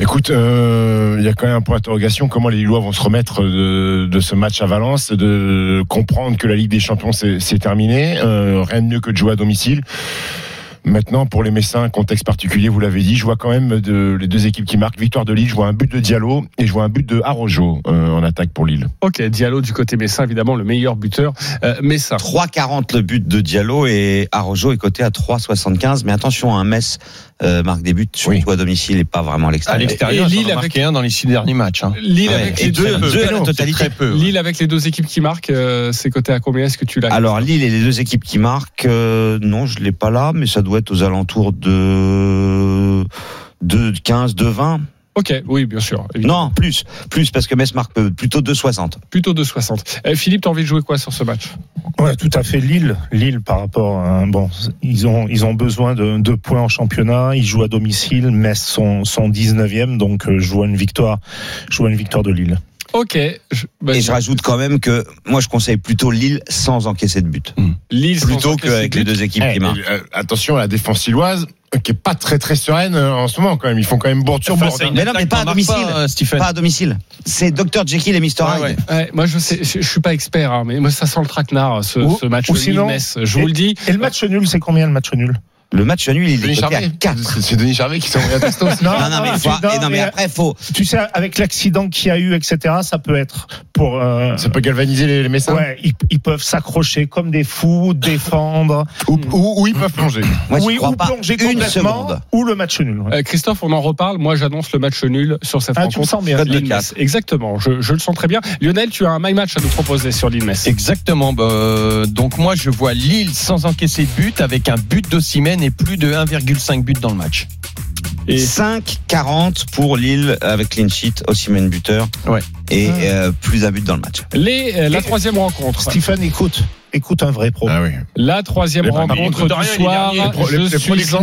Écoute, euh, il y a quand même un point d'interrogation. Comment les Lillois vont se remettre de, ce match à Valence, de comprendre que la Ligue des Champions c'est terminé. Euh, rien de mieux que de jouer à domicile. Maintenant, pour les Messins, contexte particulier, vous l'avez dit, je vois quand même de, les deux équipes qui marquent. Victoire de Lille, je vois un but de Diallo et je vois un but de Arojo euh, en attaque pour Lille. Ok, Diallo du côté Messin, évidemment, le meilleur buteur euh, Messin. 3,40 le but de Diallo et Arojo est coté à 3,75. Mais attention, un Metz euh, marque des buts surtout à domicile et pas vraiment à À l'extérieur. l'extérieur, Et Lille en ont avec- marqué un dans les six derniers matchs. hein. Lille Ouais, avec les deux, deux. deux à la C'est totalité. très peu. ouais. Lille avec les deux équipes qui marquent, euh, c'est coté à combien? Est-ce que tu l'as Alors Lille et les deux équipes qui marquent, euh, non, je l'ai pas là, mais ça doit être aux alentours de de 15, de 20. Ok, oui, bien sûr. évidemment. Non, plus, plus parce que Metz marque plutôt 2,60. Plutôt de 60. Euh, Philippe, t'as envie de jouer quoi sur ce match? Ouais, tout à fait. Lille, Lille par rapport à bon, ils ont ils ont besoin de, de points en championnat. Ils jouent à domicile. Metz sont sont 19e, donc euh, je vois une victoire. Je vois une victoire de Lille. Ok. Je, bah, Et je rajoute quand même que moi je conseille plutôt Lille sans encaisser de but. Lille sans Plutôt qu'avec les deux équipes Eh, qui marquent. euh, attention à la défense lilloise, euh, qui est pas très très sereine euh, en ce moment quand même. Ils font quand même bourde sur une Mais non, mais pas à domicile. pas, euh, Stephen. Pas à domicile. C'est Dr Jekyll et Mr Hyde. ouais. Ouais, moi je sais, je, je suis pas expert, hein, mais moi ça sent le traquenard ce, Ou- ce match ou sinon-. Je vous le dis. Et le match nul, c'est combien le match nul? Le match nul, il est Denis coté à Charvet 4. C'est Denis Charvet qui s'est envoyé un texto. Non, Non, non, mais, faut- non, et non, mais après, faut. Tu sais, avec l'accident qu'il y a eu, etc., ça peut être pour. euh, Ça peut galvaniser les, les messins. ouais, ils, ils peuvent s'accrocher comme des fous, défendre, Ou, ou- ou ils peuvent plonger. Moi, oui, crois ou pas plonger une complètement, seconde. ou le match nul. ouais. Euh, Christophe, on en reparle. Moi, j'annonce le match nul sur cette Ah, tu me rencontre. sens bien. De. Exactement. Je, je le sens très bien. Lionel, tu as un my match à nous proposer sur l'Inmetz. Exactement. bah, euh, donc moi, je vois Lille sans encaisser de but avec un but d'Ossimène plus de 1,5 but dans le match. Et 5-40 pour Lille avec clean sheet, Osimhen buteur. Ouais. Et euh, plus d'un but dans le match. les, euh, la troisième rencontre. Stephen, écoute, écoute un vrai pro. Ah oui. La troisième Les rencontre De rien, du les soir. derniers, Les pro- je les-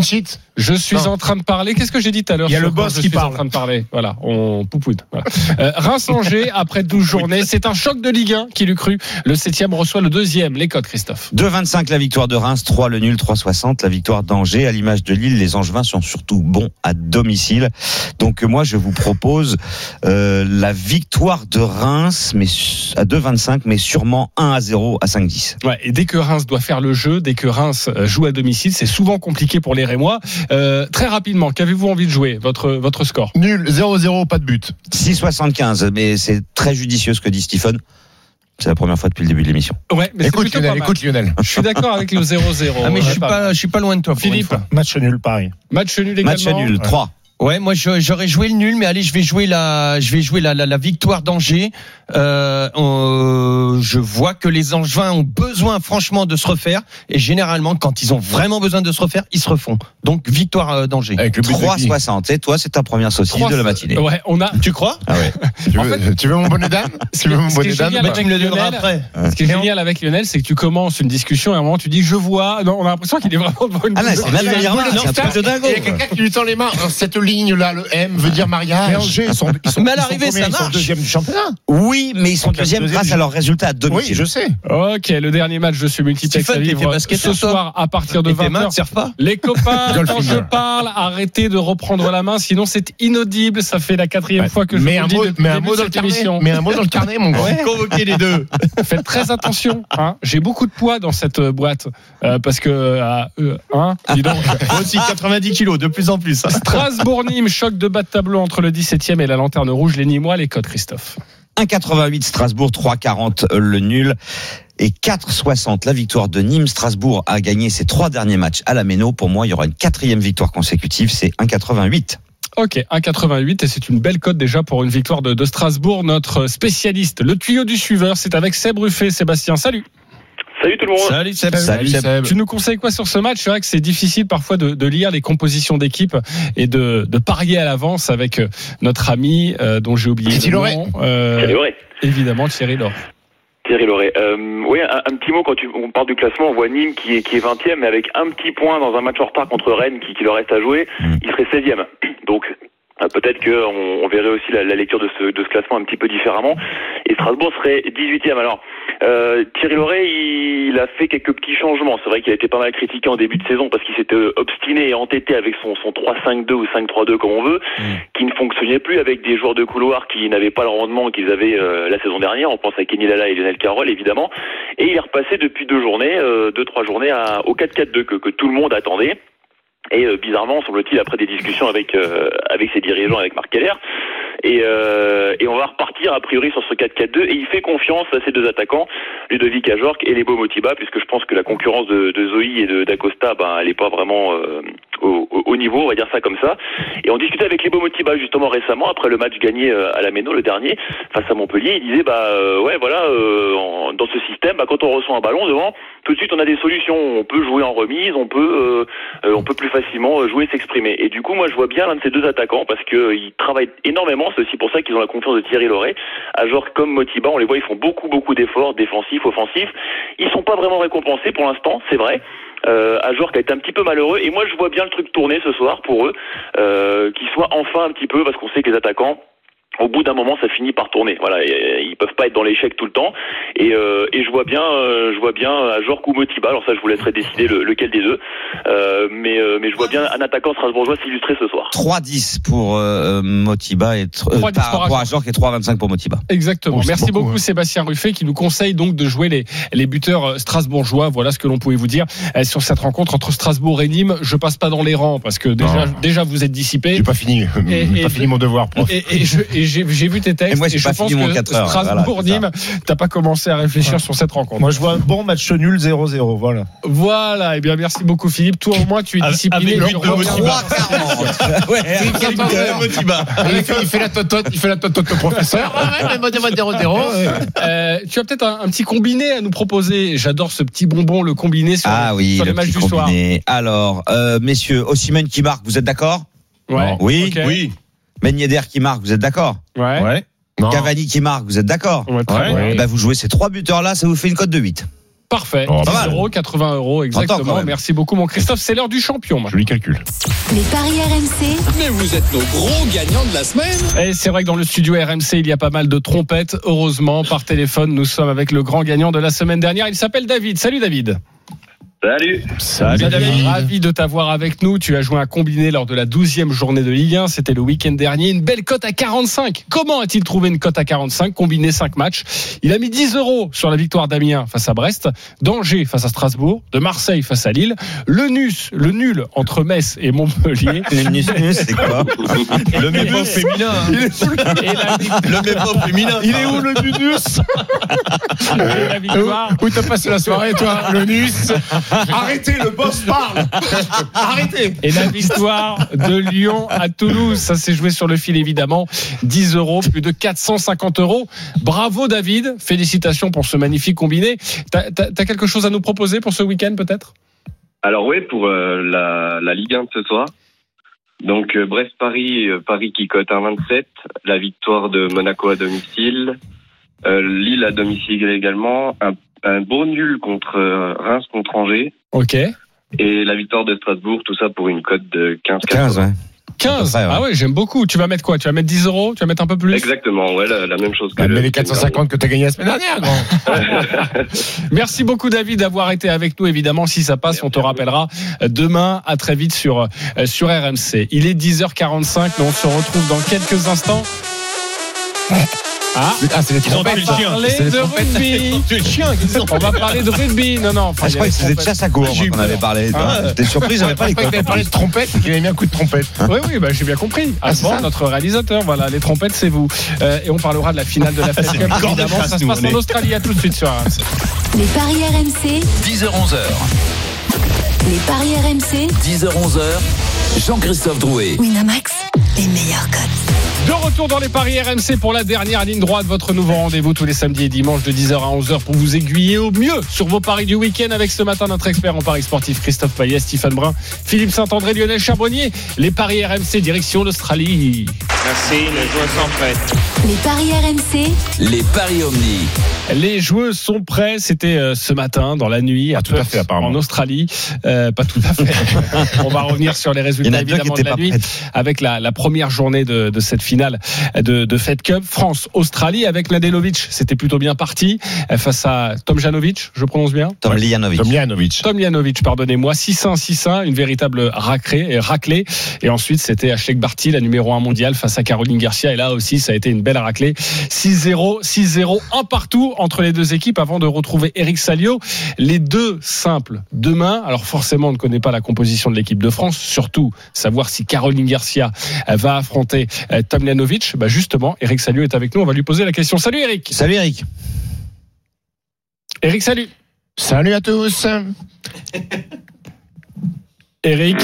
suis, je suis Non. en train de parler. Qu'est-ce que j'ai dit tout à l'heure Il y a le boss je qui suis parle. en train de parler. Voilà, on poupoude. Voilà. Euh, Reims-Angers, <laughs> après 12 journées, c'est un choc de Ligue 1 qui l'eût cru. Le septième reçoit le deuxième. Les codes, Christophe. 2-25 la victoire de Reims, 3 le nul, 3-60 la victoire d'Angers. À l'image de Lille, les Angevins sont surtout bons à domicile. Donc moi, je vous propose euh, la victoire de Reims, mais à 2-25, mais sûrement 1 à 0 à 5-10. Ouais, et dès que Reims doit faire le jeu, dès que Reims euh, joue à domicile, c'est souvent compliqué pour les Rémois. Euh, très rapidement, qu'avez-vous envie de jouer votre, votre score? Nul, 0-0, pas de but. 6-75, mais c'est très judicieux ce que dit Stephen. C'est la première fois depuis le début de l'émission. Ouais, mais c'est Écoute Lionel, écoute Lionel. Je suis d'accord avec le 0-0. Ah mais je Ouais, suis pas pas, je suis pas loin de toi. Philippe. Match nul, pareil. match nul également. Match nul, 3. Ouais, moi je- j'aurais joué le nul, mais allez, je vais jouer la, je vais jouer la, la, la victoire d'Angers. Euh, euh, je vois que les Angevins ont besoin, franchement, de se refaire. Et généralement, quand ils ont vraiment besoin de se refaire, ils se refont. Donc victoire euh, d'Angers. Avec le but de qui 3-60. Et toi, c'est ta première saucisse de la matinée. Ouais, on a. Tu crois Ah ouais. Tu En veux, tu veux mon bonnet d'âme <laughs> Tu veux mon bonnet est d'âme génial Bah, tu me le donneras Lionel, après. Ce qui est génial avec Lionel, c'est que tu commences une discussion et à un moment tu dis je vois. Non, on a l'impression qu'il est vraiment devant une Ah là, c'est. Il y a quelqu'un qui lui tend les mains. Cette ligne-là, le M, veut dire Mais mariage. Angers, ils sont, ils sont, Mais à l'arrivée, ça Ils sont marche. deuxième du championnat. Oui, mais ils sont deuxième grâce à leur résultat à Oui, domicile. je sais. Ok, le dernier match de ce multiplex à vivre ce toi soir à partir de Et tes mains 20h. ne servent pas Les copains, <laughs> quand je parle, arrêtez de reprendre la main, sinon c'est inaudible. Ça fait la quatrième fois que je vous dis depuis le un début mot de dans le cette carnet. émission. Mets un mot dans le carnet, mon grand. Convoquer les deux. <laughs> Faites très attention. Hein. J'ai beaucoup de poids dans cette euh, boîte euh, parce que euh, hein, dis donc. <laughs> Moi aussi, 90 kilos, de plus en plus. Strasbourg-Nîmes, choc de bas de tableau entre le 17e et la lanterne rouge. Les Nîmois, les codes, Christophe. 1,88 Strasbourg, 3,40 le nul et 4,60 la victoire de Nîmes. Strasbourg a gagné ses trois derniers matchs à la Méno. Pour moi, il y aura une quatrième victoire consécutive, c'est 1,88. Ok, 1,88 et c'est une belle cote déjà pour une victoire de, de Strasbourg. Notre spécialiste, le tuyau du suiveur, c'est avec Seb Ruffet. Sébastien, salut. Salut tout le monde. Salut, Seb. Salut, Seb. Tu nous conseilles quoi sur ce match? C'est vrai que c'est difficile parfois de, de lire les compositions d'équipe et de, de parier à l'avance avec euh, notre ami euh, dont j'ai oublié Thierry le Loret. nom. Euh, Thierry Loret. évidemment, Thierry Loret. Thierry Loret. Euh, oui, un, un petit mot quand tu, on parle du classement, on voit Nîmes qui est, qui est 20e, mais avec un petit point dans un match en retard contre Rennes qui, qui leur reste à jouer, Mm. il serait 16e. Donc peut-être qu'on on verrait aussi la, la lecture de ce, de ce classement un petit peu différemment. Et Strasbourg serait 18e. Alors euh, Thierry Loret, il, a fait quelques petits changements. C'est vrai qu'il a été pas mal critiqué en début de saison parce qu'il s'était obstiné et entêté avec son, son 3-5-2 ou 5-3-2 comme on veut, qui ne fonctionnait plus avec des joueurs de couloir qui n'avaient pas le rendement qu'ils avaient euh, la saison dernière. On pense à Kenny Lala et Lionel Carroll évidemment. Et il est repassé depuis deux journées, euh, deux trois journées à, au 4-4-2 que, que tout le monde attendait. Et euh, bizarrement, semble-t-il, après des discussions avec euh, avec ses dirigeants, avec Marc Keller, et, euh, et on va repartir a priori sur ce 4-4-2. Et il fait confiance à ces deux attaquants, Ludovic Ajorc et Lebo Motiba, puisque je pense que la concurrence de, de Zoé et d'Acosta, ben, elle est pas vraiment euh, au, au- au niveau, on va dire ça comme ça. Et on discutait avec Lebo Motiba justement récemment après le match gagné euh, à la Méno, le dernier, face à Montpellier. Il disait bah euh, ouais voilà, euh, dans ce système, bah, quand on reçoit un ballon devant, tout de suite on a des solutions. On peut jouer en remise, on peut euh, on peut plus facilement jouer, s'exprimer. Et du coup, moi, je vois bien l'un de ces deux attaquants parce que euh, ils C'est aussi pour ça qu'ils ont la confiance de Thierry Loret. Genre comme Motiba, on les voit, ils font beaucoup, beaucoup d'efforts défensifs, offensifs. Ils sont pas vraiment récompensés pour l'instant, c'est vrai. Euh, Ajor qui a été un petit peu malheureux et moi je vois bien le truc tourner ce soir pour eux, euh, qu'ils soient enfin un petit peu parce qu'on sait que les attaquants au bout d'un moment, ça finit par tourner. Voilà, et, euh, ils peuvent pas être dans l'échec tout le temps. Et, euh, et je vois bien, euh, je vois bien Ajorc ou Motiba. Alors ça, je vous laisserai décider le- lequel des deux. Euh, mais, euh, mais je vois bien un attaquant strasbourgeois s'illustrer ce soir. 3-10 pour euh, Motiba et tr- euh, 3-10 par pour rapport à Ajorc. Jork et 3-25 pour Motiba. Exactement. Merci beaucoup, beaucoup. Sébastien Ruffet qui nous conseille donc de jouer les, les buteurs euh, strasbourgeois. Voilà ce que l'on pouvait vous dire euh, sur cette rencontre entre Strasbourg et Nîmes. Je passe pas dans les rangs parce que déjà, Non. déjà vous êtes dissipés. J'ai pas fini, Et- j'ai et- pas fini mon devoir, prof. Et, et je- et j'ai vu tes textes. Et moi, je pas pense fini mon que 4 heures, Strasbourg-Nîmes, t'as pas commencé à réfléchir sur cette rencontre. Moi, je vois un bon match nul 0-0. Voilà. Voilà. Et bien, merci beaucoup, Philippe. Toi, au moins, tu es Avec- discipliné. avec Tu le but de reviens. Motiba. <laughs> Ouais, Motiba. Il fait, la totote, il fait la totote au professeur. Euh, tu as peut-être un, petit combiné à nous proposer. J'adore ce petit bonbon, le combiné sur, Ah le les matchs petit du soir. combiné. Alors, euh, messieurs, Ossimène qui marque, vous êtes d'accord? Ouais. Oui. Yedder qui marque, vous êtes d'accord Ouais. Ouais. Non. Cavani qui marque, vous êtes d'accord Ouais, ben, Vous jouez ces trois buteurs-là, ça vous fait une cote de 8. Parfait. Oh, 10 pas mal. euros, 80 euros, exactement. Merci beaucoup, mon Christophe. C'est l'heure du champion. maintenant. Joli calcul. Les paris RMC, Mais vous êtes nos gros gagnants de la semaine. Et c'est vrai que dans le studio RMC, il y a pas mal de trompettes. Heureusement, par téléphone, nous sommes avec le grand gagnant de la semaine dernière. Il s'appelle David. Salut David. Salut. Salut David. Ravi de t'avoir avec nous. Tu as joué un combiné lors de la 12e journée de Ligue 1. C'était le week-end dernier. Une belle cote à 45. Comment a-t-il trouvé une cote à 45 Combiné 5 matchs? Il a mis 10 euros sur la victoire d'Amiens face à Brest, d'Angers face à Strasbourg, de Marseille face à Lille, le NUS, le nul entre Metz et Montpellier. <laughs> Le nus, c'est quoi? Le mémo féminin. hein. Le mémo féminin. Il est où le <laughs> victoire Où t'as passé la soirée, toi? Le nus Arrêtez, le boss parle Arrêtez Et la victoire de Lyon à Toulouse, ça s'est joué sur le fil évidemment. 10 euros, plus de 450 euros. Bravo David, félicitations pour ce magnifique combiné. T'as as, quelque chose à nous proposer pour ce week-end peut-être? Alors oui, pour euh, la, la Ligue 1 de ce soir. Donc euh, Brest-Paris, euh, Paris qui cote à 27, la victoire de Monaco à domicile, euh, Lille à domicile également, un, un beau nul contre euh, Reims contre Angers Ok. et la victoire de Strasbourg, tout ça pour une cote de 15 15, ouais. 15 près, ouais. Ah ouais, j'aime beaucoup. Tu vas mettre quoi? Tu vas mettre 10 euros? Tu vas mettre un peu plus? Exactement, ouais, la, la même chose que Bah, le mais les week-end 450 que t'as gagné la semaine dernière, grand <laughs> Merci beaucoup David d'avoir été avec nous. Évidemment, si ça passe, on te rappellera demain. À très vite sur, euh, sur RMC. Il est 10h45, mais on se retrouve dans quelques instants. Ah, Ah, c'est les on va trompettes, parler C'est les de trompettes. rugby. Chien. On va parler de rugby. Non, non. enfin, Ah, je croyais les que c'était de trompettes. chasse à eu qu'on avait parlé. Ah. J'étais surpris, j'avais pas les Je croyais que t'avais parlé de trompette, qu'il avait mis un coup de trompette. Oui, oui, bah, j'ai bien compris. Ah, c'est Alban, ça notre réalisateur, voilà, les trompettes, c'est vous. Euh, et on parlera de la finale de la <laughs> Fed Cup. à Évidemment, ça se passe en. Australie. À tout de suite sur RMC. les paris RMC, 10h-11h. les paris RMC, 10h-11h. Jean-Christophe Drouet. Winamax, les meilleurs cotes. Dans les paris RMC pour la dernière ligne droite, votre nouveau rendez-vous tous les samedis et dimanches de 10h à 11h pour vous aiguiller au mieux sur vos paris du week-end avec ce matin notre expert en paris sportif Christophe Payet, Stéphane Brun, Philippe Saint-André, Lionel Charbonnier. Les paris RMC direction l'Australie. Les paris RMC, Les paris Omni. Les joueurs sont prêts. C'était euh, ce matin, dans la nuit, à tout à fait, apparemment. en Australie. Euh, pas tout à fait. <laughs> On va revenir sur les résultats évidemment de la nuit prêtes. avec la, la première journée de, de cette finale de, de Fed Cup. France-Australie avec Mladenovic. C'était plutôt bien parti euh, face à Tom Janovic, je prononce bien? Tom. Tomjanovic. Tom Janovic, pardonnez-moi, 6-1, 6-1, une véritable raclée, et raclée. Et ensuite, c'était Ashek Barty, la numéro 1 mondiale, face à Caroline Garcia. Et là aussi, ça a été une belle raclée. 6-0, 6-0, un partout entre les deux équipes avant de retrouver Eric Salio. Les deux simples demain. Alors forcément, on ne connaît pas la composition de l'équipe de France. Surtout, savoir si Caroline Garcia va affronter euh, Tom Janovic. Bah justement, Eric Salio est avec nous. On va lui poser la question. Salut Eric. Salut Eric. Eric, salut. Salut à tous Eric,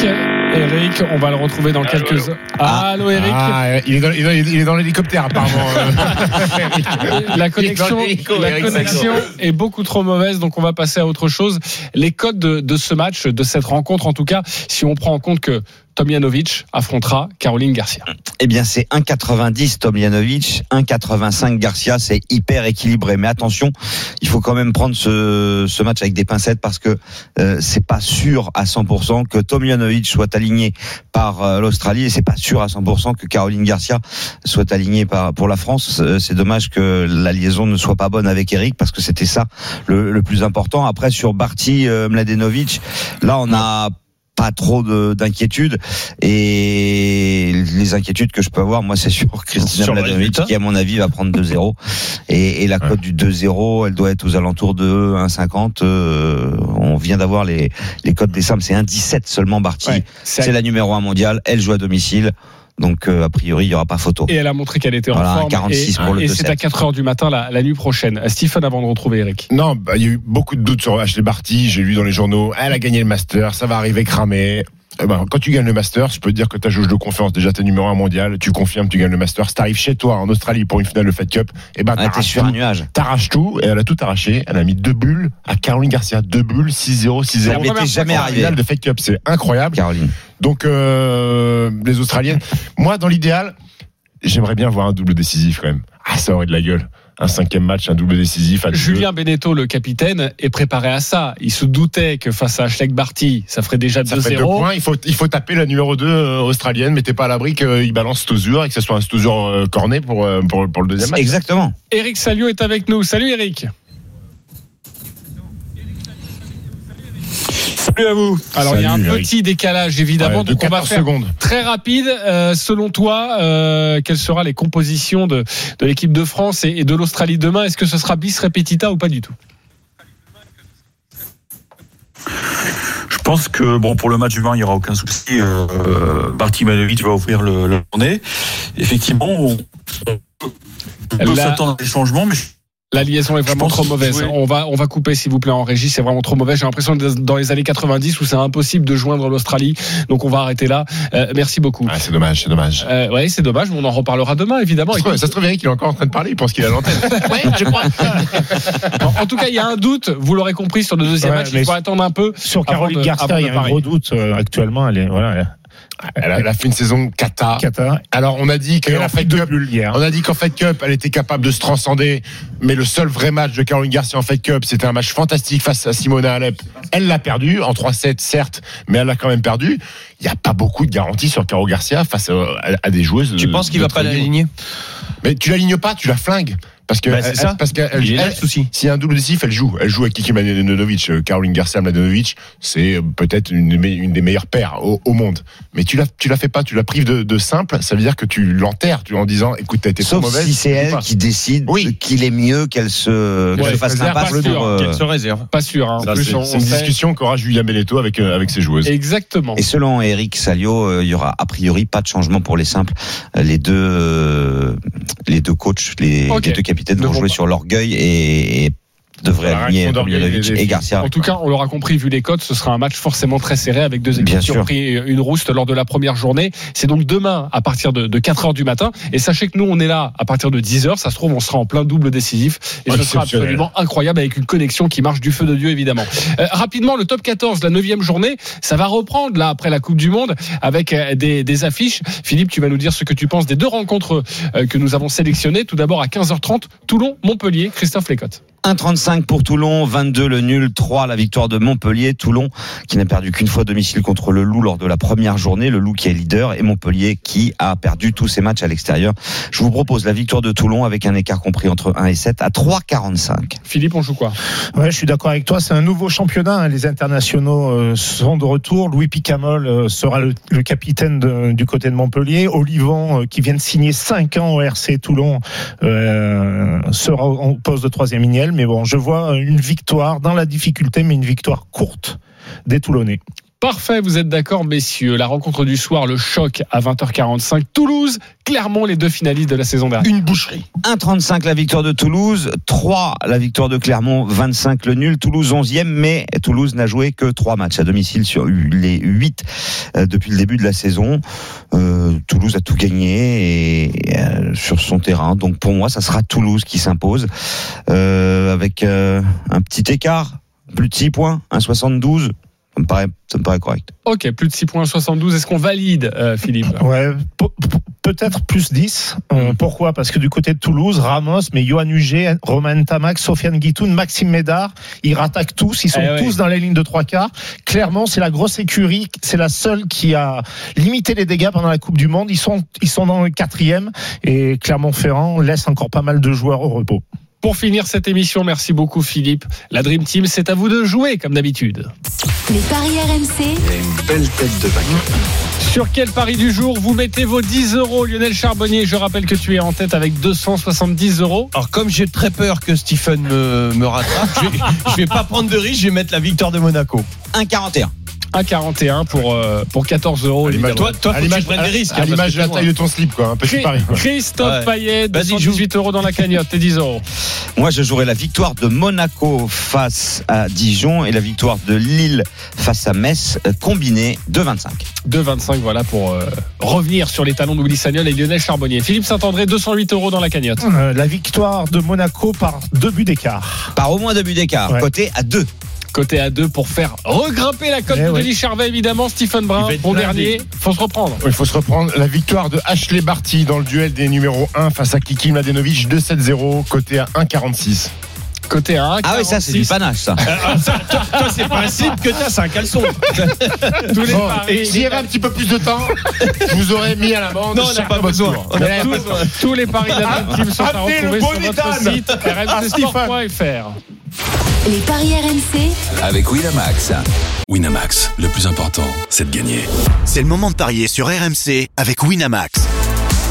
Eric, on va le retrouver dans quelques heures. Allô Eric. Ah, il est dans, il est dans- il est dans l'hélicoptère, apparemment. <laughs> la connexion, l'hélico, la Eric connexion est beaucoup trop mauvaise, donc on va passer à autre chose. Les codes de, de ce match, de cette rencontre, en tout cas, si on prend en compte que Tomjanovic affrontera Caroline Garcia. Eh bien, c'est 1,90 Tomjanovic, 1,85 Garcia. C'est hyper équilibré. Mais attention, il faut quand même prendre ce, match avec des pincettes parce que euh, c'est pas sûr à 100% que Tomjanovic soit aligné par euh, l'Australie et c'est pas sûr à 100% que Caroline Garcia soit alignée par, pour la France. Euh, C'est dommage que la liaison ne soit pas bonne avec Eric parce que c'était ça le, le plus important. Après, sur Barty euh, Mladenovic, là, on a pas trop de- d'inquiétudes et les inquiétudes que je peux avoir moi c'est sur Christina Mladenovic qui à mon avis va prendre 2-0 et, et la cote du 2-0 elle doit être aux alentours de 1,50 euh, on vient d'avoir les, les cotes des simples c'est 1,17 seulement Barty. Ouais, c'est la numéro 1 mondiale. Elle joue à domicile donc euh, a priori il y aura pas photo Et elle a montré qu'elle était Voilà, en forme. 46 et pour le et c'est 2-7. à 4 heures du matin la, la nuit prochaine. Euh, Stephen, avant de retrouver Eric. Non, bah, il y a eu beaucoup de doutes sur Ashley Barty. J'ai lu dans les journaux, elle a gagné le Master, ça va arriver cramé. Eh ben, quand tu gagnes le Master, je peux te dire que ta jauge de confiance, déjà t'es numéro un mondial, tu confirmes, tu gagnes le Master. Si t'arrives chez toi en Australie pour une finale de Fed Cup, et ben Ah, t'es t'arraches sur tout. un nuage T'arraches tout, et elle a tout arraché. Elle a mis deux bulles à Caroline Garcia. Deux bulles, 6-0, 6-0. Ça m'était jamais En arrivé. finale de Fed Cup, c'est incroyable. Caroline Donc, euh, les Australiennes, moi, dans l'idéal, j'aimerais bien voir un double décisif quand même. Ah, ça aurait de la gueule. Un cinquième match, un double décisif. à deux. Julien Beneteau, le capitaine, est préparé à ça. Il se doutait que face à Schleck Barty, ça ferait déjà Ça fait deux 2-0. points. Il faut, il faut taper la numéro 2 euh, australienne, mais t'es pas à l'abri qu'il balance Stosur et que ce soit un Stosur euh, corné pour, euh, pour, pour le deuxième match. exactement Eric Salio est avec nous. Salut Eric. Salut à vous. Alors il y a un Eric. petit décalage évidemment, Ouais, de donc on va 14 faire secondes. très rapide. Euh, selon toi, euh, quelles seront les compositions de, de l'équipe de France et, et de l'Australie demain? Est-ce que ce sera bis repetita ou pas du tout? Je pense que bon pour le match demain, il n'y aura aucun souci. Euh, Barty Manovic va ouvrir le, la journée. Effectivement, on, on peut s'attendre à des changements, mais La liaison est vraiment trop mauvaise. jouer. On va, on va couper s'il vous plaît en régie. C'est vraiment trop mauvais. J'ai l'impression d'être dans les années 90 où c'est impossible de joindre l'Australie. Donc on va arrêter là. Euh, merci beaucoup. Ah, c'est dommage, c'est dommage. Euh, ouais, c'est dommage, mais on en reparlera demain évidemment. Ça se trouve, ça se trouve, Eric, il est encore en train de parler, il pense qu'il est à l'antenne. <laughs> Ouais, je crois. en, en tout cas, il y a un doute. Vous l'aurez compris sur le deuxième Ouais, match. Il mais faut attendre un peu. Sur Caroline Garcia, il y a un gros doute euh, actuellement. Elle est, voilà, elle Elle a, elle a fait une saison cata. Cata. Alors, on a dit qu'en fait Cup, bulles hier. on a dit qu'en Fed Cup, elle était capable de se transcender. Mais le seul vrai match de Caroline Garcia en Fed Cup, c'était un match fantastique face à Simona Alep. Elle l'a perdu en 3-7, certes, mais elle l'a quand même perdu. Il n'y a pas beaucoup de garanties sur Caro Garcia face à, à des joueuses. Tu de- penses qu'il va pas l'aligner? Mais tu l'alignes pas, tu la flingues. Parce que, Bah, elle- ça. parce qu'elle, souci. s'il y a un double décisif, elle joue. Elle joue avec Kiki Mladenovic. Euh, Caroline Garcia Mladenovic, c'est euh, peut-être une, des me- une des meilleures paires au, au monde. Mais tu la, tu la fais pas, tu la prives de, de simple. Ça veut dire que tu l'enterres, tu en disant, écoute, t'as été trop sauf mauvaise. si c'est elle qui décide Oui. qu'il est mieux qu'elle se, qu'elle Ouais, se fasse l'impasse pas sûr, pour, euh, Qu'elle se réserve. Pas sûr. hein. En Ça, plus, c'est on- c'est on une discussion qu'aura Julien Belletto avec, euh, avec ses joueuses. Exactement. Et selon Eric Salio, euh, il y aura a priori pas de changement pour les simples. Euh, Les deux, euh, les deux coachs, les, Ok. les deux capitaines Ne vont vont jouer pas. sur l'orgueil et, et aligner et. Garcia. En tout cas, on l'aura compris, vu les codes, ce sera un match forcément très serré avec deux équipes Bien qui sûr. ont pris une rouste lors de la première journée. C'est donc demain à partir de, de 4 heures du matin. Et sachez que nous, on est là à partir de 10 heures. Ça se trouve, on sera en plein double décisif. Et ce sera absolument incroyable avec une connexion qui marche du feu de Dieu, évidemment. Euh, rapidement, le top 14, la neuvième journée, ça va reprendre là après la Coupe du Monde avec euh, des, des affiches. Philippe, tu vas nous dire ce que tu penses des deux rencontres euh, que nous avons sélectionnées. Tout d'abord à 15h30, Toulon-Montpellier, Christophe Lécotte. 1,35 pour Toulon, 22 le nul, 3 la victoire de Montpellier. Toulon qui n'a perdu qu'une fois à domicile contre le Loup lors de la première journée. Le Loup qui est leader et Montpellier qui a perdu tous ses matchs à l'extérieur. Je vous propose la victoire de Toulon avec un écart compris entre 1 et 7 à 3,45. Philippe, on joue quoi? Ouais, je suis d'accord avec toi. C'est un nouveau championnat. hein. Les internationaux euh, sont de retour. Louis Picamol euh, sera le, le capitaine de- du côté de Montpellier. Olivon, euh, qui vient de signer 5 ans au RC Toulon, euh, sera en poste de troisième lignel. Mais bon, je vois une victoire dans la difficulté, mais une victoire courte des Toulonnais. Parfait, vous êtes d'accord, messieurs. La rencontre du soir, le choc à 20h45. Toulouse, Clermont, les deux finalistes de la saison dernière. Une boucherie. 1,35 la victoire de Toulouse, 3 la victoire de Clermont, 25 le nul. Toulouse 11e, mais Toulouse n'a joué que 3 matchs à domicile sur les 8 euh, depuis le début de la saison. Euh, Toulouse a tout gagné et, euh, sur son terrain. Donc pour moi, ça sera Toulouse qui s'impose euh, avec euh, un petit écart, plus de 6 points, 1,72. Ça me paraît, ça me paraît correct. Ok, plus de 6 points 72. Est-ce qu'on valide, euh, Philippe <laughs> Ouais, pe- pe- peut-être plus 10. Euh, pourquoi? Parce que du côté de Toulouse, Ramos, mais Johan Huget, Romain Tamac, Sofiane Guitoun, Maxime Médard, ils rattaquent tous, ils sont Eh ouais. tous dans les lignes de trois quarts. Clairement, c'est la grosse écurie, c'est la seule qui a limité les dégâts pendant la Coupe du Monde. Ils sont, ils sont dans le quatrième et Clermont-Ferrand laisse encore pas mal de joueurs au repos. Pour finir cette émission, merci beaucoup Philippe. La Dream Team, c'est à vous de jouer comme d'habitude. Les paris RMC, Il y a une belle tête de vainqueur. Sur quel pari du jour vous mettez vos 10 euros Lionel Charbonnier, je rappelle que tu es en tête avec 270 euros. Alors comme j'ai très peur que Stephen me, me rattrape, je, vais, je vais pas prendre de risque, je vais mettre la victoire de Monaco. 1,41. 1,41 pour, euh, pour 14 euros. évidemment. Toi, toi, à l'image des risques. à hein, l'image parce de la taille de ton slip, quoi. Un petit Chri- pari. quoi. Christophe Ouais. Payet, Vas-y, 218 euros dans la cagnotte et 10 euros. Moi, je jouerai la victoire de Monaco face à Dijon et la victoire de Lille face à Metz, euh, combinée de 25. 2,25 voilà pour euh, revenir sur les talons d'Oubli Sagnol et Lionel Charbonnier. Philippe Saint-André, 208 euros dans la cagnotte. Euh, la victoire de Monaco par deux buts d'écart. Par au moins deux buts d'écart. Ouais. Côté à 2. Côté à 2 pour faire regrimper la cote Eh de ouais. Denis Charvet, évidemment. Stephen Il Brun, bon dernier. Faut se reprendre. Il faut se reprendre. La victoire de Ashley Barty dans le duel des numéros 1 face à Kiki Mladenovic 2-7-0, côté à 1,46. Côté à 1. Ah oui, ça, c'est du panache, ça. Ah, ça, toi, toi, c'est pas un slip que t'as, c'est un caleçon. <laughs> Tous les Bon, paris. et s'il y avait un petit peu plus de temps, je vous aurais mis à l'amende. Non, on n'a pas pas besoin. Tous les paris de la Team sont à retrouver sur notre site Ah, rmcsport.fr. les paris RMC, Avec Winamax. Winamax, le plus important, c'est de gagner. C'est le moment de parier sur RMC avec Winamax.